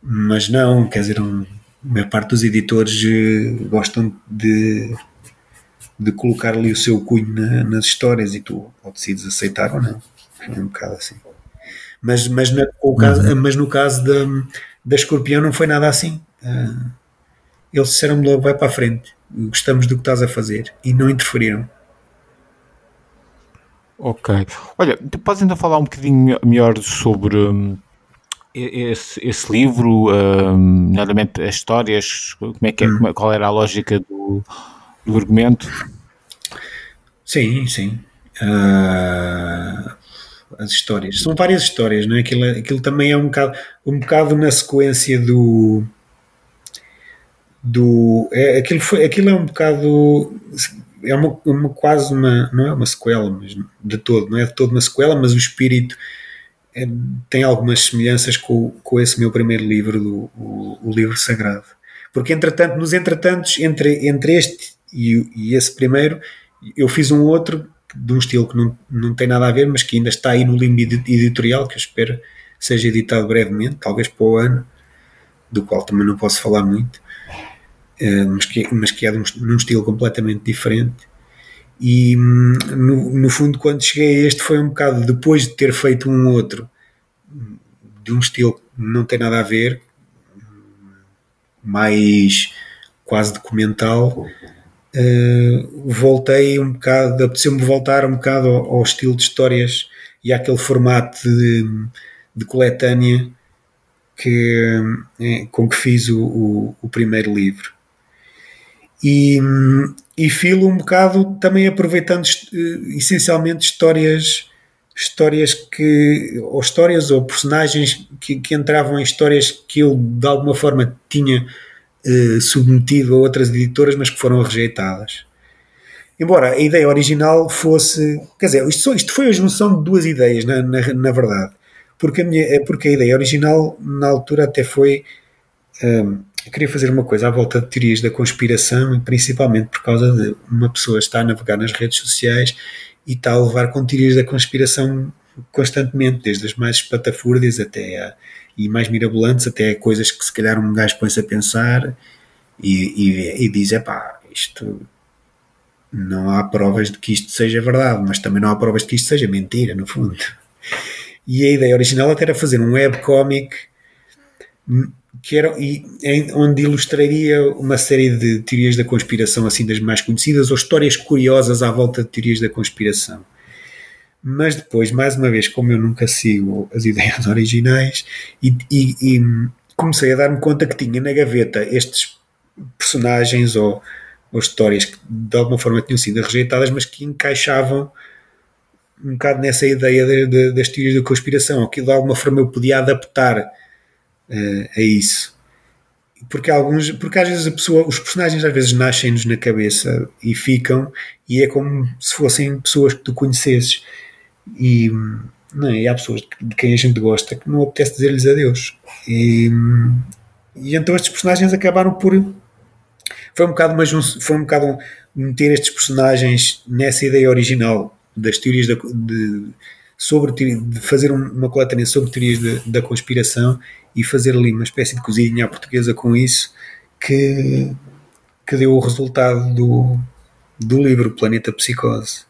mas não, quer dizer, um, a maior parte dos editores eh, gostam de de colocar ali o seu cunho na, nas histórias e tu ou decides aceitar ou não. É um bocado assim. Mas, mas, na, caso, uhum. mas no caso da, da Escorpião não foi nada assim. Uh, eles disseram-me logo: vai para a frente, gostamos do que estás a fazer e não interferiram. Ok. Olha, tu podes ainda falar um bocadinho melhor sobre um, esse, esse, livro, um, nomeadamente as histórias, como é que é, hum. qual era a lógica do, do argumento? Sim, sim. Uh, as histórias. São várias histórias, não é? Aquilo, aquilo também é um bocado, um bocado na sequência do. do é, aquilo, foi, aquilo é um bocado. É uma, uma, quase uma. Não é uma sequela, mas de todo, não é de todo uma sequela, mas o espírito é, tem algumas semelhanças com, com esse meu primeiro livro, do, o, o livro sagrado. Porque, entretanto, nos entretantos, entre, entre este e, e, esse primeiro, eu fiz um outro de um estilo que não, não tem nada a ver, mas que ainda está aí no limbo editorial, que eu espero seja editado brevemente, talvez para o ano, do qual também não posso falar muito, uh, mas, que, mas que é um, num estilo completamente diferente. E hum, no, no fundo, quando cheguei a este, foi um bocado depois de ter feito um outro de um estilo que não tem nada a ver, mais quase documental uh, voltei um bocado, apeteceu-me voltar um bocado ao, ao, estilo de histórias e àquele formato de, de coletânea que, é, com que fiz o, o, o primeiro livro. E, e filo um bocado também aproveitando uh, essencialmente histórias histórias que ou histórias ou personagens que, que entravam em histórias que eu de alguma forma tinha eh, submetido a outras editoras, mas que foram rejeitadas. Embora a ideia original fosse. Quer dizer, isto, isto foi a junção de duas ideias, na, na, na verdade. Porque a, minha, é porque a ideia original, na altura, até foi. Um, ehm, queria fazer uma coisa à volta de teorias da conspiração, principalmente por causa de uma pessoa estar a navegar nas redes sociais e está a levar com teorias da conspiração constantemente, desde as mais espatafúrdias até a, e mais mirabolantes, até coisas que se calhar um gajo põe-se a pensar e, e, e diz: é pá, isto não há provas de que isto seja verdade, mas também não há provas de que isto seja mentira, no fundo. E a ideia original até era fazer um webcomic que era, e, onde ilustraria uma série de teorias da conspiração, assim das mais conhecidas, ou histórias curiosas à volta de teorias da conspiração. Mas depois, mais uma vez, como eu nunca sigo as ideias originais, e, e, e comecei a dar-me conta que tinha na gaveta estes personagens ou, ou histórias que de alguma forma tinham sido rejeitadas, mas que encaixavam um bocado nessa ideia de, de, das teorias da conspiração, que de alguma forma eu podia adaptar uh, a isso. Porque, alguns, porque às vezes a pessoa, os personagens às vezes nascem-nos na cabeça e ficam, e é como se fossem pessoas que tu conhecesses. E, não é? E há pessoas de quem a gente gosta que não apetece dizer-lhes adeus. E, e então estes personagens acabaram por. Foi um bocado, mas foi um bocado meter estes personagens nessa ideia original das teorias da, de, sobre de fazer uma coletânea sobre teorias de, da conspiração e fazer ali uma espécie de cozinha à portuguesa com isso que, que deu o resultado do, do livro Planeta Psicose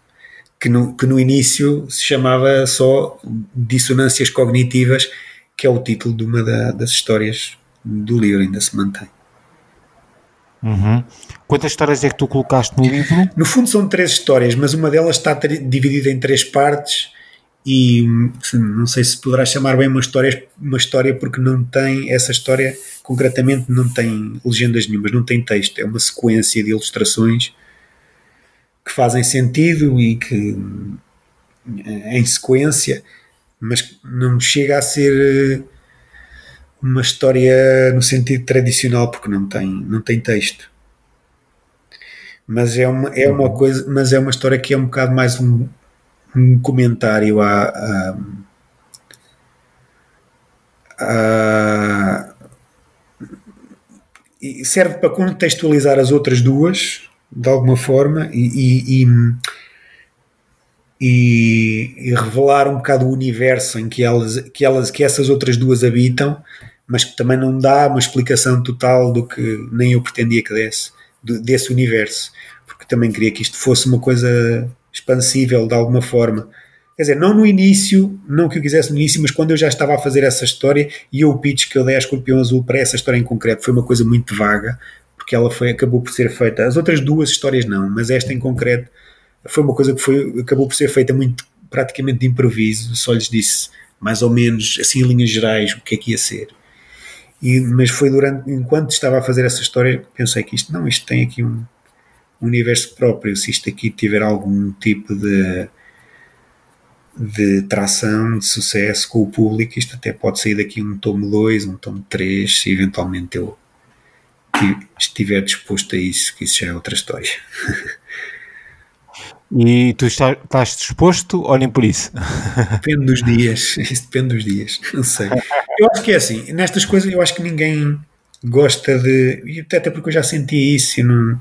que no, que no início se chamava só Dissonâncias Cognitivas que é o título de uma da, das histórias do livro, ainda se mantém. Uhum. Quantas histórias é que tu colocaste no livro? No fundo são três histórias, mas uma delas está dividida em três partes e não sei se poderá chamar bem uma história, uma história porque não tem essa história concretamente não tem legendas nenhumas, não tem texto, é uma sequência de ilustrações que fazem sentido e que em sequência, mas não chega a ser uma história no sentido tradicional porque não tem, não tem texto. Mas é uma, é uma coisa, mas é uma história que é um bocado mais um, um comentário a, a, a serve para contextualizar as outras duas de alguma forma e, e, e, e, revelar um bocado o universo em que elas, que elas que essas outras duas habitam mas que também não dá uma explicação total do que nem eu pretendia que desse, desse universo, porque também queria que isto fosse uma coisa expansível de alguma forma. Quer dizer, não no início, não que eu quisesse no início, mas quando eu já estava a fazer essa história e o pitch que eu dei a Escorpião Azul para essa história em concreto foi uma coisa muito vaga, porque ela foi, acabou por ser feita. As outras duas histórias não, mas esta em concreto foi uma coisa que foi, acabou por ser feita muito praticamente de improviso, só lhes disse mais ou menos, assim em linhas gerais, o que é que ia ser. E, mas foi durante, enquanto estava a fazer essa história, pensei que isto não, isto tem aqui um, um universo próprio. Se isto aqui tiver algum tipo de, de tração, de sucesso com o público, isto até pode sair daqui um tomo 2, um tomo 3, se eventualmente eu estiver disposto a isso, que isso já é outra história. E tu estás, estás disposto? Olhem por isso. Depende dos dias. Isso depende dos dias. Não sei. Eu acho que é assim. Nestas coisas, eu acho que ninguém gosta de. Até porque eu já senti isso. E não,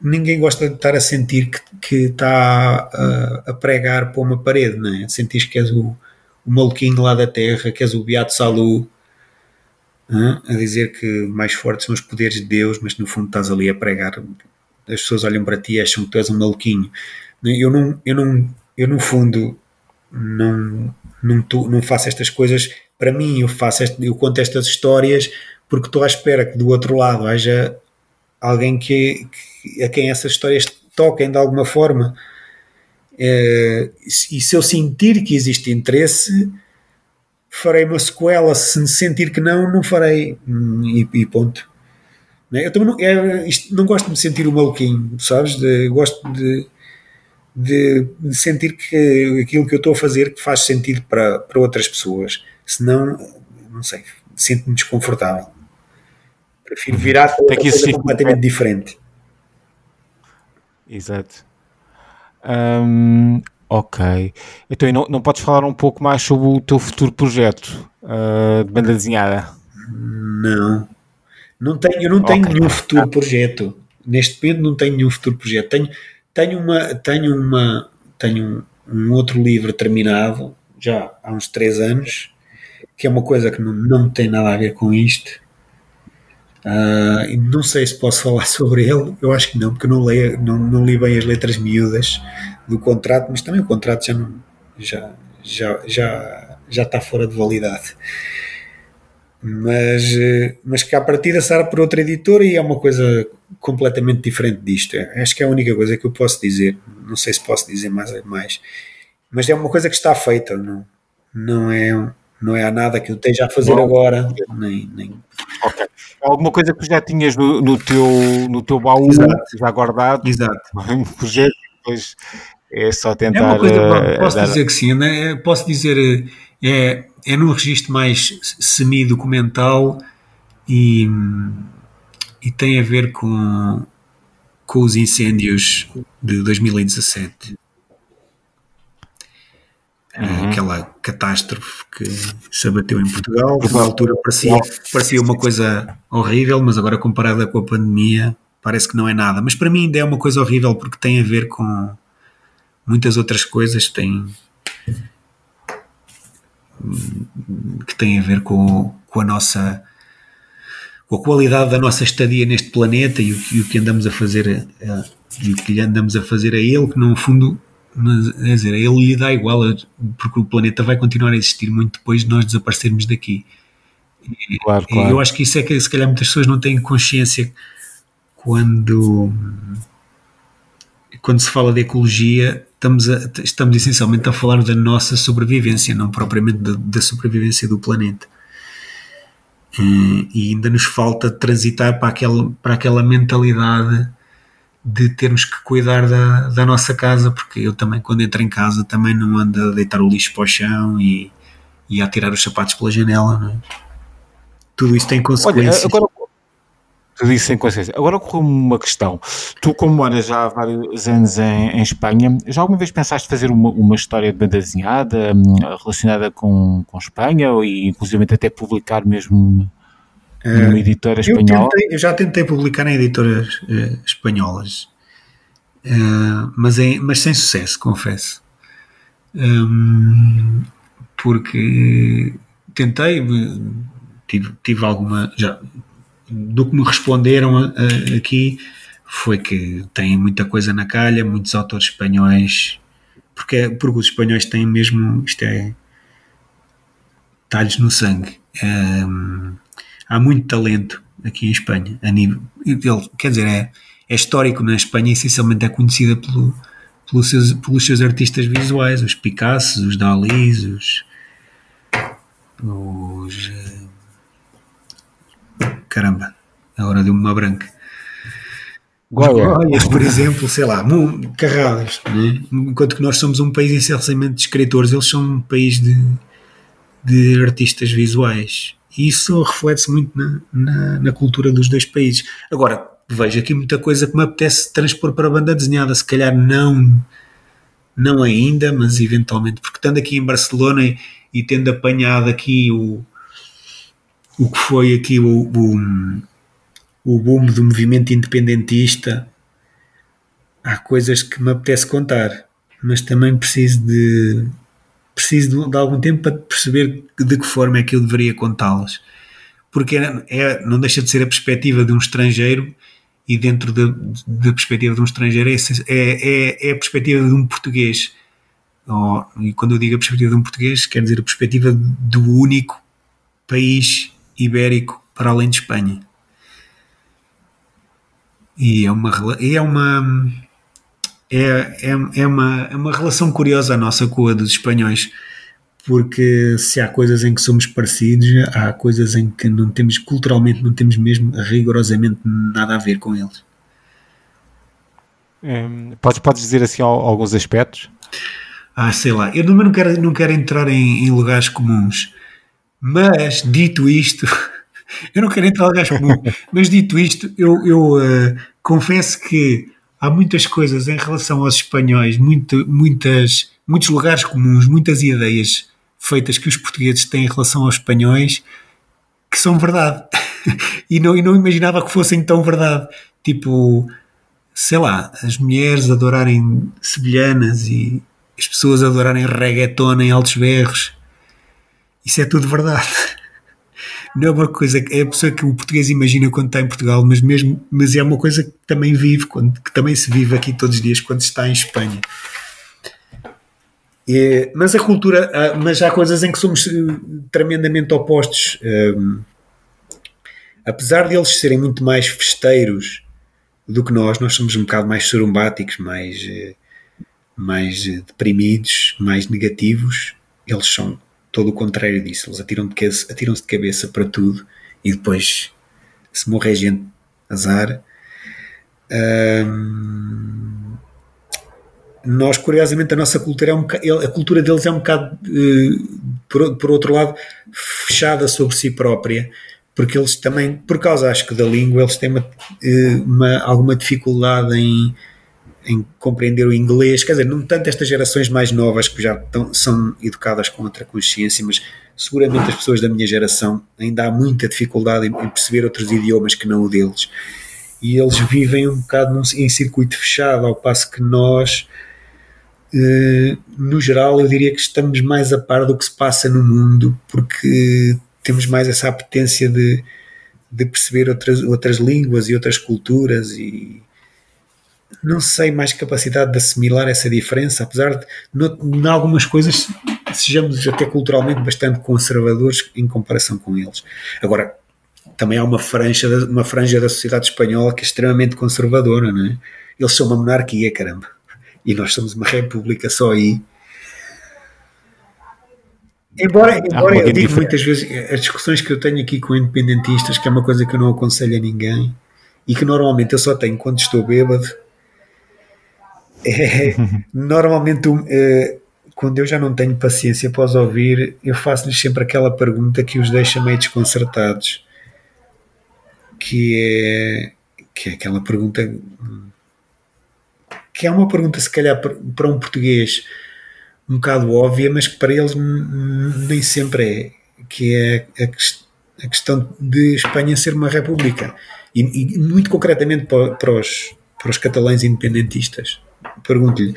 ninguém gosta de estar a sentir que, que está a, a pregar para uma parede, não é? Sentir que és o, o maluquinho lá da terra, que és o Beato Salu. A dizer que mais fortes são os poderes de Deus, mas no fundo estás ali a pregar as pessoas olham para ti e acham que tu és um maluquinho. Eu não, eu não, eu no fundo não, não, tu, não faço estas coisas para mim, eu faço este, eu conto estas histórias porque estou à espera que do outro lado haja alguém que, que a quem essas histórias toquem de alguma forma. É, e se eu sentir que existe interesse, farei uma sequela. Se sentir que não, não farei. E, e ponto. Né? Eu também não, é, isto, não gosto de me sentir o maluquinho, sabes? De, gosto de, de, de, sentir que aquilo que eu estou a fazer que faz sentido para, para outras pessoas. Senão, não sei, sinto-me desconfortável. Prefiro virar para outra coisa completamente diferente. Exato. Um, ok. Então, não, não podes falar um pouco mais sobre o teu futuro projeto uh, de banda desenhada? Não. Não tenho, eu não tenho okay. nenhum futuro projeto. Neste momento não tenho nenhum futuro projeto. Tenho, tenho uma, tenho uma, tenho um, outro livro terminado já há uns três anos, que é uma coisa que não, não tem nada a ver com isto. Uh, não sei se posso falar sobre ele, eu acho que não, porque não, leio, não, não li bem as letras miúdas do contrato, mas também o contrato já não, já, já, já, já está fora de validade mas, eh, mas que à partida será por outra editora e é uma coisa completamente diferente disto. É, acho que é a única coisa que eu posso dizer. Não sei se posso dizer mais, mais. mas é uma coisa que está feita, não, não é não é nada que eu esteja a fazer Bom, agora, nem, nem... Okay. Alguma coisa que já tinhas no, no, teu, no teu baú, Exato. já guardado, Exato. um projeto, depois é só tentar. É uma coisa, uh, posso dar... dizer que sim, né? posso dizer, é, é num registro mais semi-documental e, e tem a ver com, com os incêndios de 2017. uhum. aquela catástrofe que se abateu em Portugal, que na altura parecia, parecia uma coisa horrível, mas agora comparada com a pandemia parece que não é nada. Mas para mim ainda é uma coisa horrível porque tem a ver com muitas outras coisas, tem que tem a ver com, com a nossa com a qualidade da nossa estadia neste planeta e o, e o que andamos a fazer a, e o que lhe andamos a fazer a ele, que no fundo mas, é dizer, a ele lhe dá igual, porque o planeta vai continuar a existir muito depois de nós desaparecermos daqui. E, claro, claro. E eu acho que isso é que se calhar muitas pessoas não têm consciência quando, quando se fala de ecologia, estamos, a, estamos essencialmente a falar da nossa sobrevivência, não propriamente da, da sobrevivência do planeta. E, e ainda nos falta transitar para aquela, para aquela mentalidade de termos que cuidar da, da nossa casa, porque eu também, quando entro em casa, também não ando a deitar o lixo para o chão e, e a tirar os sapatos pela janela. É? Tudo isso tem consequências. Olha, agora, tudo isso sem consciência. Agora ocorreu uma questão. Tu, como moras já há vários anos em, em Espanha, já alguma vez pensaste fazer uma, uma história de banda desenhada hum, relacionada com, com Espanha e inclusive até publicar mesmo numa eh, editora espanhola? Eu, tentei, eu, já tentei publicar em editoras uh, espanholas, uh, mas, em, mas sem sucesso, confesso. Um, porque tentei, tive, tive alguma. Já, do que me responderam a, a, aqui foi que tem muita coisa na calha, muitos autores espanhóis, porque, porque os espanhóis têm mesmo, isto é, talhos no sangue. Um, há muito talento aqui em Espanha, a nível, ele, quer dizer, é, é histórico na Espanha, essencialmente é conhecida pelo, pelos, seus, pelos seus artistas visuais, os Picasso, os Dalí, os, os caramba, agora deu-me uma branca. Goiás, por exemplo, sei lá, carradas, né? enquanto que nós somos um país essencialmente de escritores, eles são um país de, de artistas visuais. E isso reflete-se muito na, na, na, cultura dos dois países. Agora, vejo aqui muita coisa que me apetece transpor para a banda desenhada, se calhar não, não ainda, mas eventualmente, porque estando aqui em Barcelona e, e tendo apanhado aqui o, o que foi aqui o, o, o boom do movimento independentista, há coisas que me apetece contar, mas também preciso de preciso de, de algum tempo para perceber de que forma é que eu deveria contá-las. Porque é, é, não deixa de ser a perspectiva de um estrangeiro e dentro da, perspectiva de um estrangeiro é, é, é, a perspectiva de um português. Oh, e quando eu digo a perspectiva de um português, quer dizer a perspectiva do único país ibérico para além de Espanha. E é uma é uma é, é, é, uma, é uma relação curiosa a nossa com a dos espanhóis, porque se há coisas em que somos parecidos, há coisas em que não temos, culturalmente, não temos mesmo rigorosamente nada a ver com eles. Hum, podes, podes dizer assim alguns aspectos? Ah, sei lá, eu não quero, não quero entrar em, em lugares comuns, mas, dito isto, eu não quero entrar em lugares comuns, mas dito isto, eu, eu uh, confesso que há muitas coisas em relação aos espanhóis, muito, muitas, muitos lugares comuns, muitas ideias feitas que os portugueses têm em relação aos espanhóis que são verdade. e, não, e não imaginava que fossem tão verdade. Tipo, sei lá, as mulheres adorarem sevilhanas e as pessoas adorarem reggaeton em altos berros isso é tudo verdade. Não é uma coisa que é a pessoa que o português imagina quando está em Portugal, mas mesmo, mas é uma coisa que também vive, quando, que também se vive aqui todos os dias quando está em Espanha. É, mas a cultura, mas há coisas em que somos eh, tremendamente opostos. Um, apesar de eles serem muito mais festeiros do que nós, nós somos um bocado mais sorumbáticos, mais, eh, mais eh, deprimidos, mais negativos. Eles são todo o contrário disso. Eles atiram-se de, atiram de cabeça para tudo e depois, se morrer gente, azar. Um, nós, curiosamente, a nossa cultura é um a cultura deles é um bocado, uh, por, por outro lado, fechada sobre si própria, porque eles também, por causa, acho que da língua, eles têm uma, uh, uma alguma dificuldade em, em compreender o inglês, quer dizer, não tanto estas gerações mais novas que já são educadas com outra consciência, mas seguramente as pessoas da minha geração ainda há muita dificuldade em, em perceber outros idiomas que não o deles. E eles vivem um bocado num, em circuito fechado, ao passo que nós, eh, no geral, eu diria que estamos mais a par do que se passa no mundo, porque temos mais essa apetência de, de perceber outras, outras línguas e outras culturas e não sei mais capacidade de assimilar essa diferença, apesar de, em algumas coisas, sejamos até culturalmente bastante conservadores em comparação com eles. Agora, também há uma franja, uma franja da sociedade espanhola que é extremamente conservadora, não é? Eles são uma monarquia, caramba. E nós somos uma república só aí. Embora, embora eu digo muitas vezes, as discussões que eu tenho aqui com independentistas, que é uma coisa que eu não aconselho a ninguém, e que normalmente eu só tenho quando estou bêbado, é, normalmente é, quando eu já não tenho paciência os ouvir, eu faço-lhes sempre aquela pergunta que os deixa meio desconcertados, que é, que é aquela pergunta que é uma pergunta se calhar para um português um bocado óbvia, mas que para eles nem sempre é, que é a, a questão de Espanha ser uma república. E, e muito concretamente para, para, os, para os catalães independentistas pergunto-lhe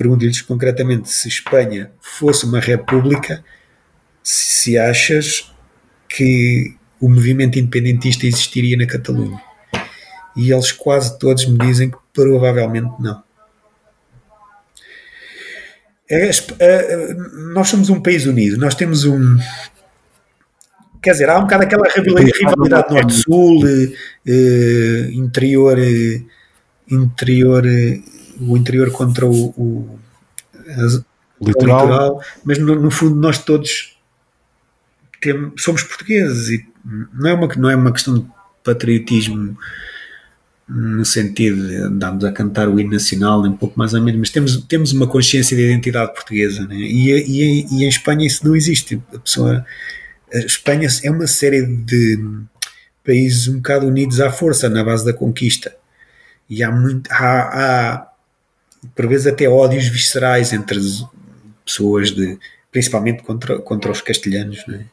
pergunto-lhes concretamente se Espanha fosse uma república, se achas que o movimento independentista existiria na Catalunha. E eles quase todos me dizem que provavelmente não. É, é, nós somos um país unido, nós temos um. Quer dizer, há um bocado aquela rivalidade norte-sul, eh, eh, interior, eh, interior o interior contra o, o, as, litoral. o litoral. mas no, no, fundo nós todos temos, somos portugueses e não é, uma, não é uma questão de patriotismo no sentido de andarmos a cantar o hino nacional, nem um pouco mais ou menos, mas temos, temos uma consciência de identidade portuguesa, né? e, e, e em Espanha isso não existe. A pessoa, a Espanha é uma série de países um bocado unidos à força, na base da conquista. E há, muito, há, há por vezes até ódios viscerais entre as pessoas, de, principalmente contra, contra os castelhanos. Não é?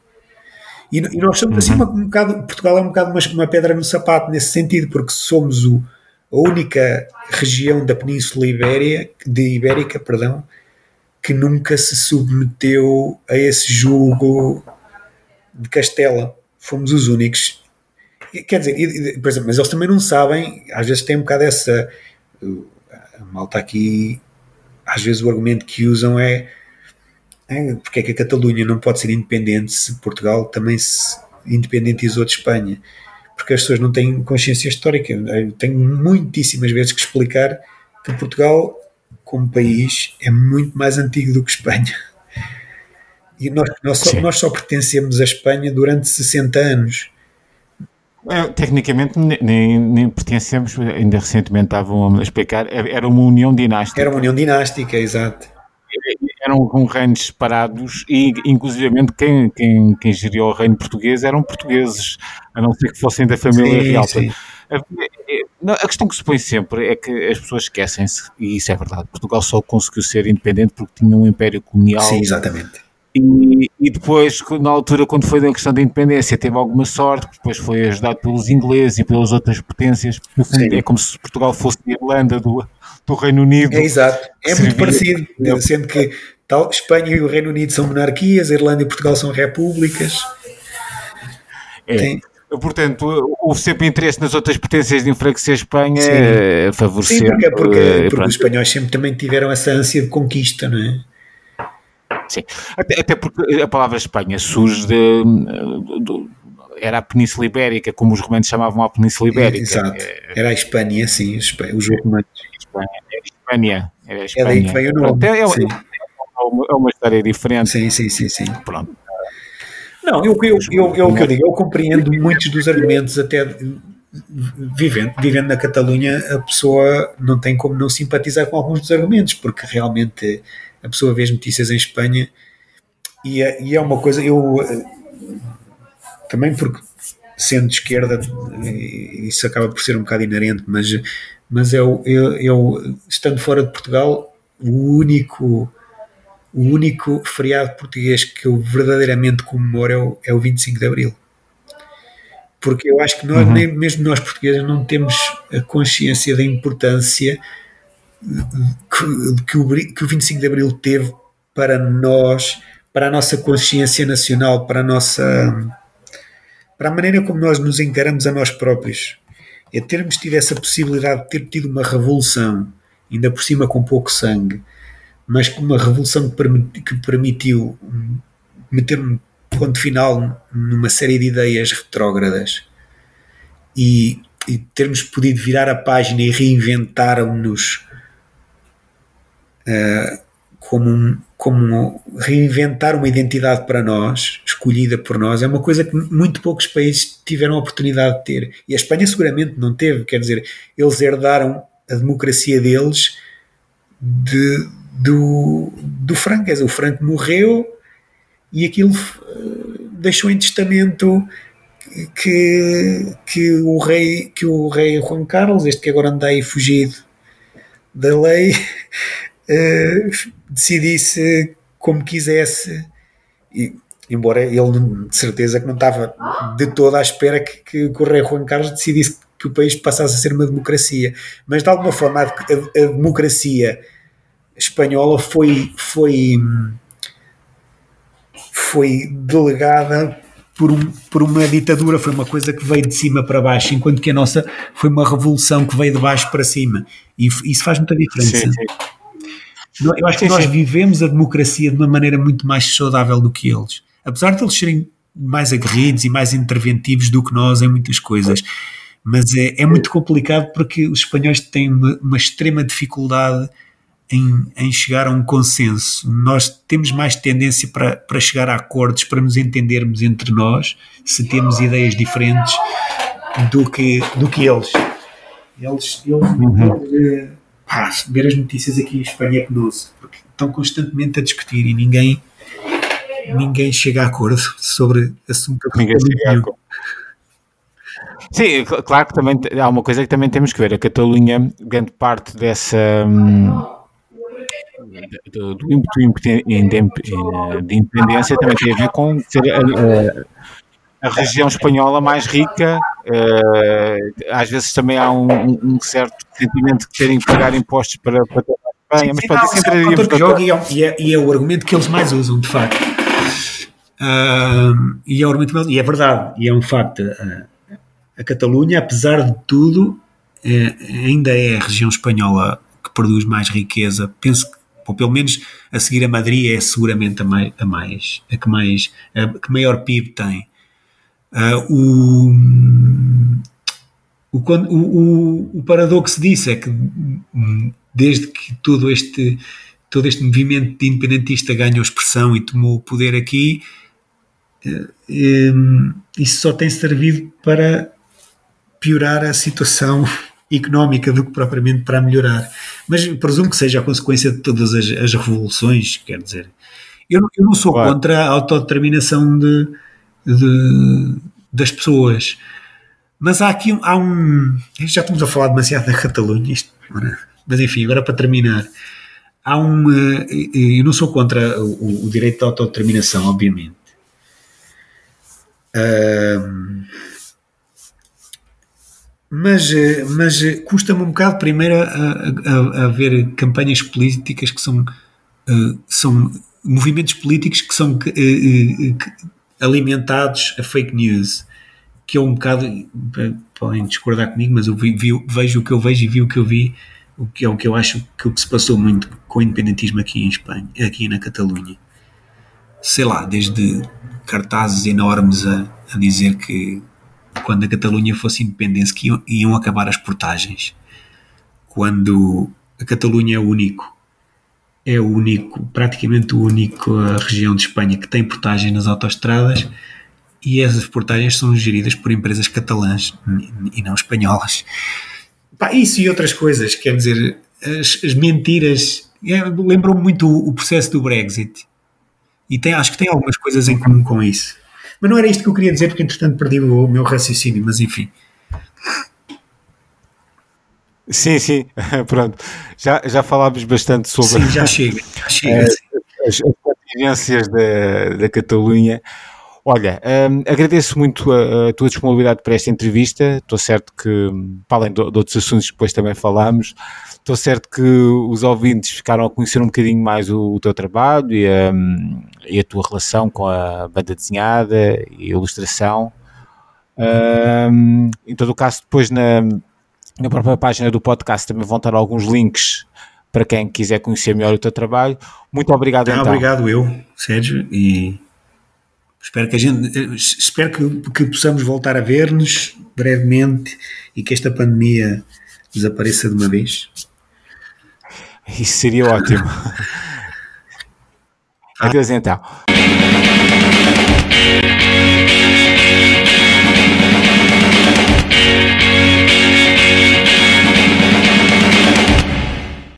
e, e, nós somos assim uhum. um, bocado, Portugal é um bocado uma, uma pedra no sapato nesse sentido, porque somos o, a única região da Península Ibéria, de Ibérica, perdão, que nunca se submeteu a esse julgo de Castela. Fomos os únicos. Quer dizer, por exemplo, mas eles também não sabem, às vezes tem um bocado essa a malta aqui, às vezes o argumento que usam é, é porque é que a Catalunha não pode ser independente se Portugal também se independentizou de Espanha. Porque as pessoas não têm consciência histórica. Eu tenho muitíssimas vezes que explicar que Portugal, como país, é muito mais antigo do que Espanha. E nós, nós, só, nós só pertencemos à Espanha durante 60 anos. É, tecnicamente nem, nem pertencemos, ainda recentemente estavam a explicar, era uma união dinástica. Era uma união dinástica, exato. Eram com reinos separados e, inclusivamente, quem, quem, quem geriu o reino português eram portugueses, a não ser que fossem da família sim, real. Sim. A, a questão que se põe sempre é que as pessoas esquecem-se, e isso é verdade, Portugal só conseguiu ser independente porque tinha um império colonial. Sim, exatamente e, e, depois, na altura, quando foi da questão da independência, teve alguma sorte, depois foi ajudado pelos ingleses e pelas outras potências. Fundo, é como se Portugal fosse a Irlanda do, do Reino Unido. É exato, é muito parecido, é. sendo que tal, Espanha e o Reino Unido são monarquias, a Irlanda e Portugal são repúblicas. É. Tem, Portanto, houve sempre interesse nas outras potências de enfraquecer a Espanha, Sim. favorecer. Sim, porque, porque, eh, porque os espanhóis sempre também tiveram essa ânsia de conquista, não é? Sim, até, até, porque a palavra Espanha surge de, de, era a Península Ibérica, como os romanos chamavam a Península Ibérica. Exato, era a Espanha, sim, os romanos. Espanha, era a Espanha. Era a Espanha. É daí que veio o nome. Pronto, é, é, uma, é, uma, história diferente. Sim, sim, sim. sim. Pronto. Não, eu, eu, eu, eu, o que eu digo, eu compreendo muitos dos argumentos, até vivendo, vivendo na Catalunha, a pessoa não tem como não simpatizar com alguns dos argumentos, porque realmente a pessoa vê as notícias em Espanha e é, e é uma coisa, eu eh, também porque sendo de esquerda, isso acaba por ser um bocado inerente, mas mas o, é, é o estando fora de Portugal, o único o único feriado português que eu verdadeiramente comemoro é o, é o 25 de Abril. Porque eu acho que nós, Uhum. mesmo nós portugueses, não temos a consciência da importância que, que, o, bri- que o 25 de Abril teve para nós, para a nossa consciência nacional, para a nossa para a maneira como nós nos encaramos a nós próprios. É termos tido essa possibilidade de ter tido uma revolução, ainda por cima com pouco sangue, mas com uma revolução que, permiti- que permitiu meter um ponto final numa série de ideias retrógradas e, e termos podido virar a página e reinventar-nos como, um- como reinventar uma identidade para nós, escolhida por nós, é uma coisa que muito poucos países tiveram a oportunidade de ter. E a Espanha seguramente não teve, quer dizer, eles herdaram a democracia deles de, do, do Franco. Quer dizer, o Franco morreu e aquilo eh, deixou em testamento que, que, o rei, que o rei Juan Carlos, este que agora anda aí fugido da lei, eh, decidisse como quisesse. E, embora ele, de certeza, que não estava de toda à espera que, que, o rei Juan Carlos decidisse que o país passasse a ser uma democracia. Mas, de alguma forma, a, a- democracia espanhola foi, foi, foi delegada por, um- por uma ditadura, foi uma coisa que veio de cima para baixo, enquanto que a nossa foi uma revolução que veio de baixo para cima. E isso faz muita diferença. Sim, sim. Eu acho que nós vivemos a democracia de uma maneira muito mais saudável do que eles. Apesar de eles serem mais aguerridos e mais interventivos do que nós em muitas coisas. Mas é, é muito complicado porque os espanhóis têm uma, uma extrema dificuldade em, em chegar a um consenso. Nós temos mais tendência para, para chegar a acordos, para nos entendermos entre nós, se temos ideias diferentes do que, do que eles. Eles, eles, eles, pá, ver as notícias aqui em Espanha é penoso, porque estão constantemente a discutir e ninguém, ninguém chega a acordo sobre assunto Ninguém chega a acordo. Sim, cl- claro que também há uma coisa que também temos que ver. A Catalunha, grande parte dessa. hum, do, ímpeto de independência também tem a ver com ser a, região espanhola mais rica. eh, às vezes também há um, um- um certo sentimento de terem que pagar impostos para, para Espanha, mas Não, esse é que joga e é, e, é, e é o argumento que eles mais usam, de facto. Ahm, e, é o argumento, e é verdade, e é um facto. A, a Catalunha, apesar de tudo, é- ainda é a região espanhola que produz mais riqueza. Penso que, ou pelo menos a seguir a Madrid, é seguramente a mais, a, mais, a que mais a que maior PIB tem. Ah, o, o, quan- o, o, o paradoxo disso é que hum, desde que todo este, todo este movimento de independentista ganhou expressão e tomou o poder aqui, eh, hum, isso só tem servido para piorar a situação económica do que propriamente para melhorar. Mas presumo que seja a consequência de todas as, as revoluções, quer dizer. Eu, não- eu não sou Claro. contra a autodeterminação de, de- das pessoas. Mas há aqui um- há um. Já estamos a falar demasiado da Catalunha, isto, mas enfim, agora para terminar. Há um. eh, eh, Eu não sou contra o, o direito de autodeterminação, obviamente. Ahm, mas, eh, mas custa-me um bocado primeiro a, a- a- ver campanhas políticas que são, eh, são movimentos políticos que são eh, que- alimentados a fake news que é um bocado podem discordar comigo mas eu vi- vi- vejo o que eu vejo e vi o que eu vi o que é o que eu acho que o que se passou muito com o independentismo aqui em Espanha aqui na Catalunha. Sei lá desde cartazes enormes a, a dizer que quando a Catalunha fosse independente que iam, iam acabar as portagens. Quando a Catalunha é o único é o único, praticamente o único a região de Espanha que tem portagem nas autoestradas e essas portagens são geridas por empresas catalãs e não espanholas. Pá, isso e outras coisas, quer dizer, as, as mentiras. é, Lembrou-me muito o, o processo do Brexit e tem, acho que tem algumas coisas em comum com isso. Mas não era isto que eu queria dizer, porque entretanto perdi o meu raciocínio, mas enfim. Sim, sim, pronto. Já, já falámos bastante sobre Sim, já chega. Já chega as, as contingências da, da Catalunha. Olha, hum, agradeço muito a, a tua disponibilidade para esta entrevista. Estou certo que, para além de, de outros assuntos que depois também falámos, estou certo que os ouvintes ficaram a conhecer um bocadinho mais o, o teu trabalho e a, e a, tua relação com a banda desenhada e a ilustração. Em todo o caso, depois na, na própria página do podcast também vão estar alguns links para quem quiser conhecer melhor o teu trabalho. Muito obrigado, Ah, então. Obrigado eu, Sérgio, e espero que a gente espero que, que possamos voltar a ver-nos brevemente e que esta pandemia desapareça de uma vez. Isso seria ótimo. Adeus então.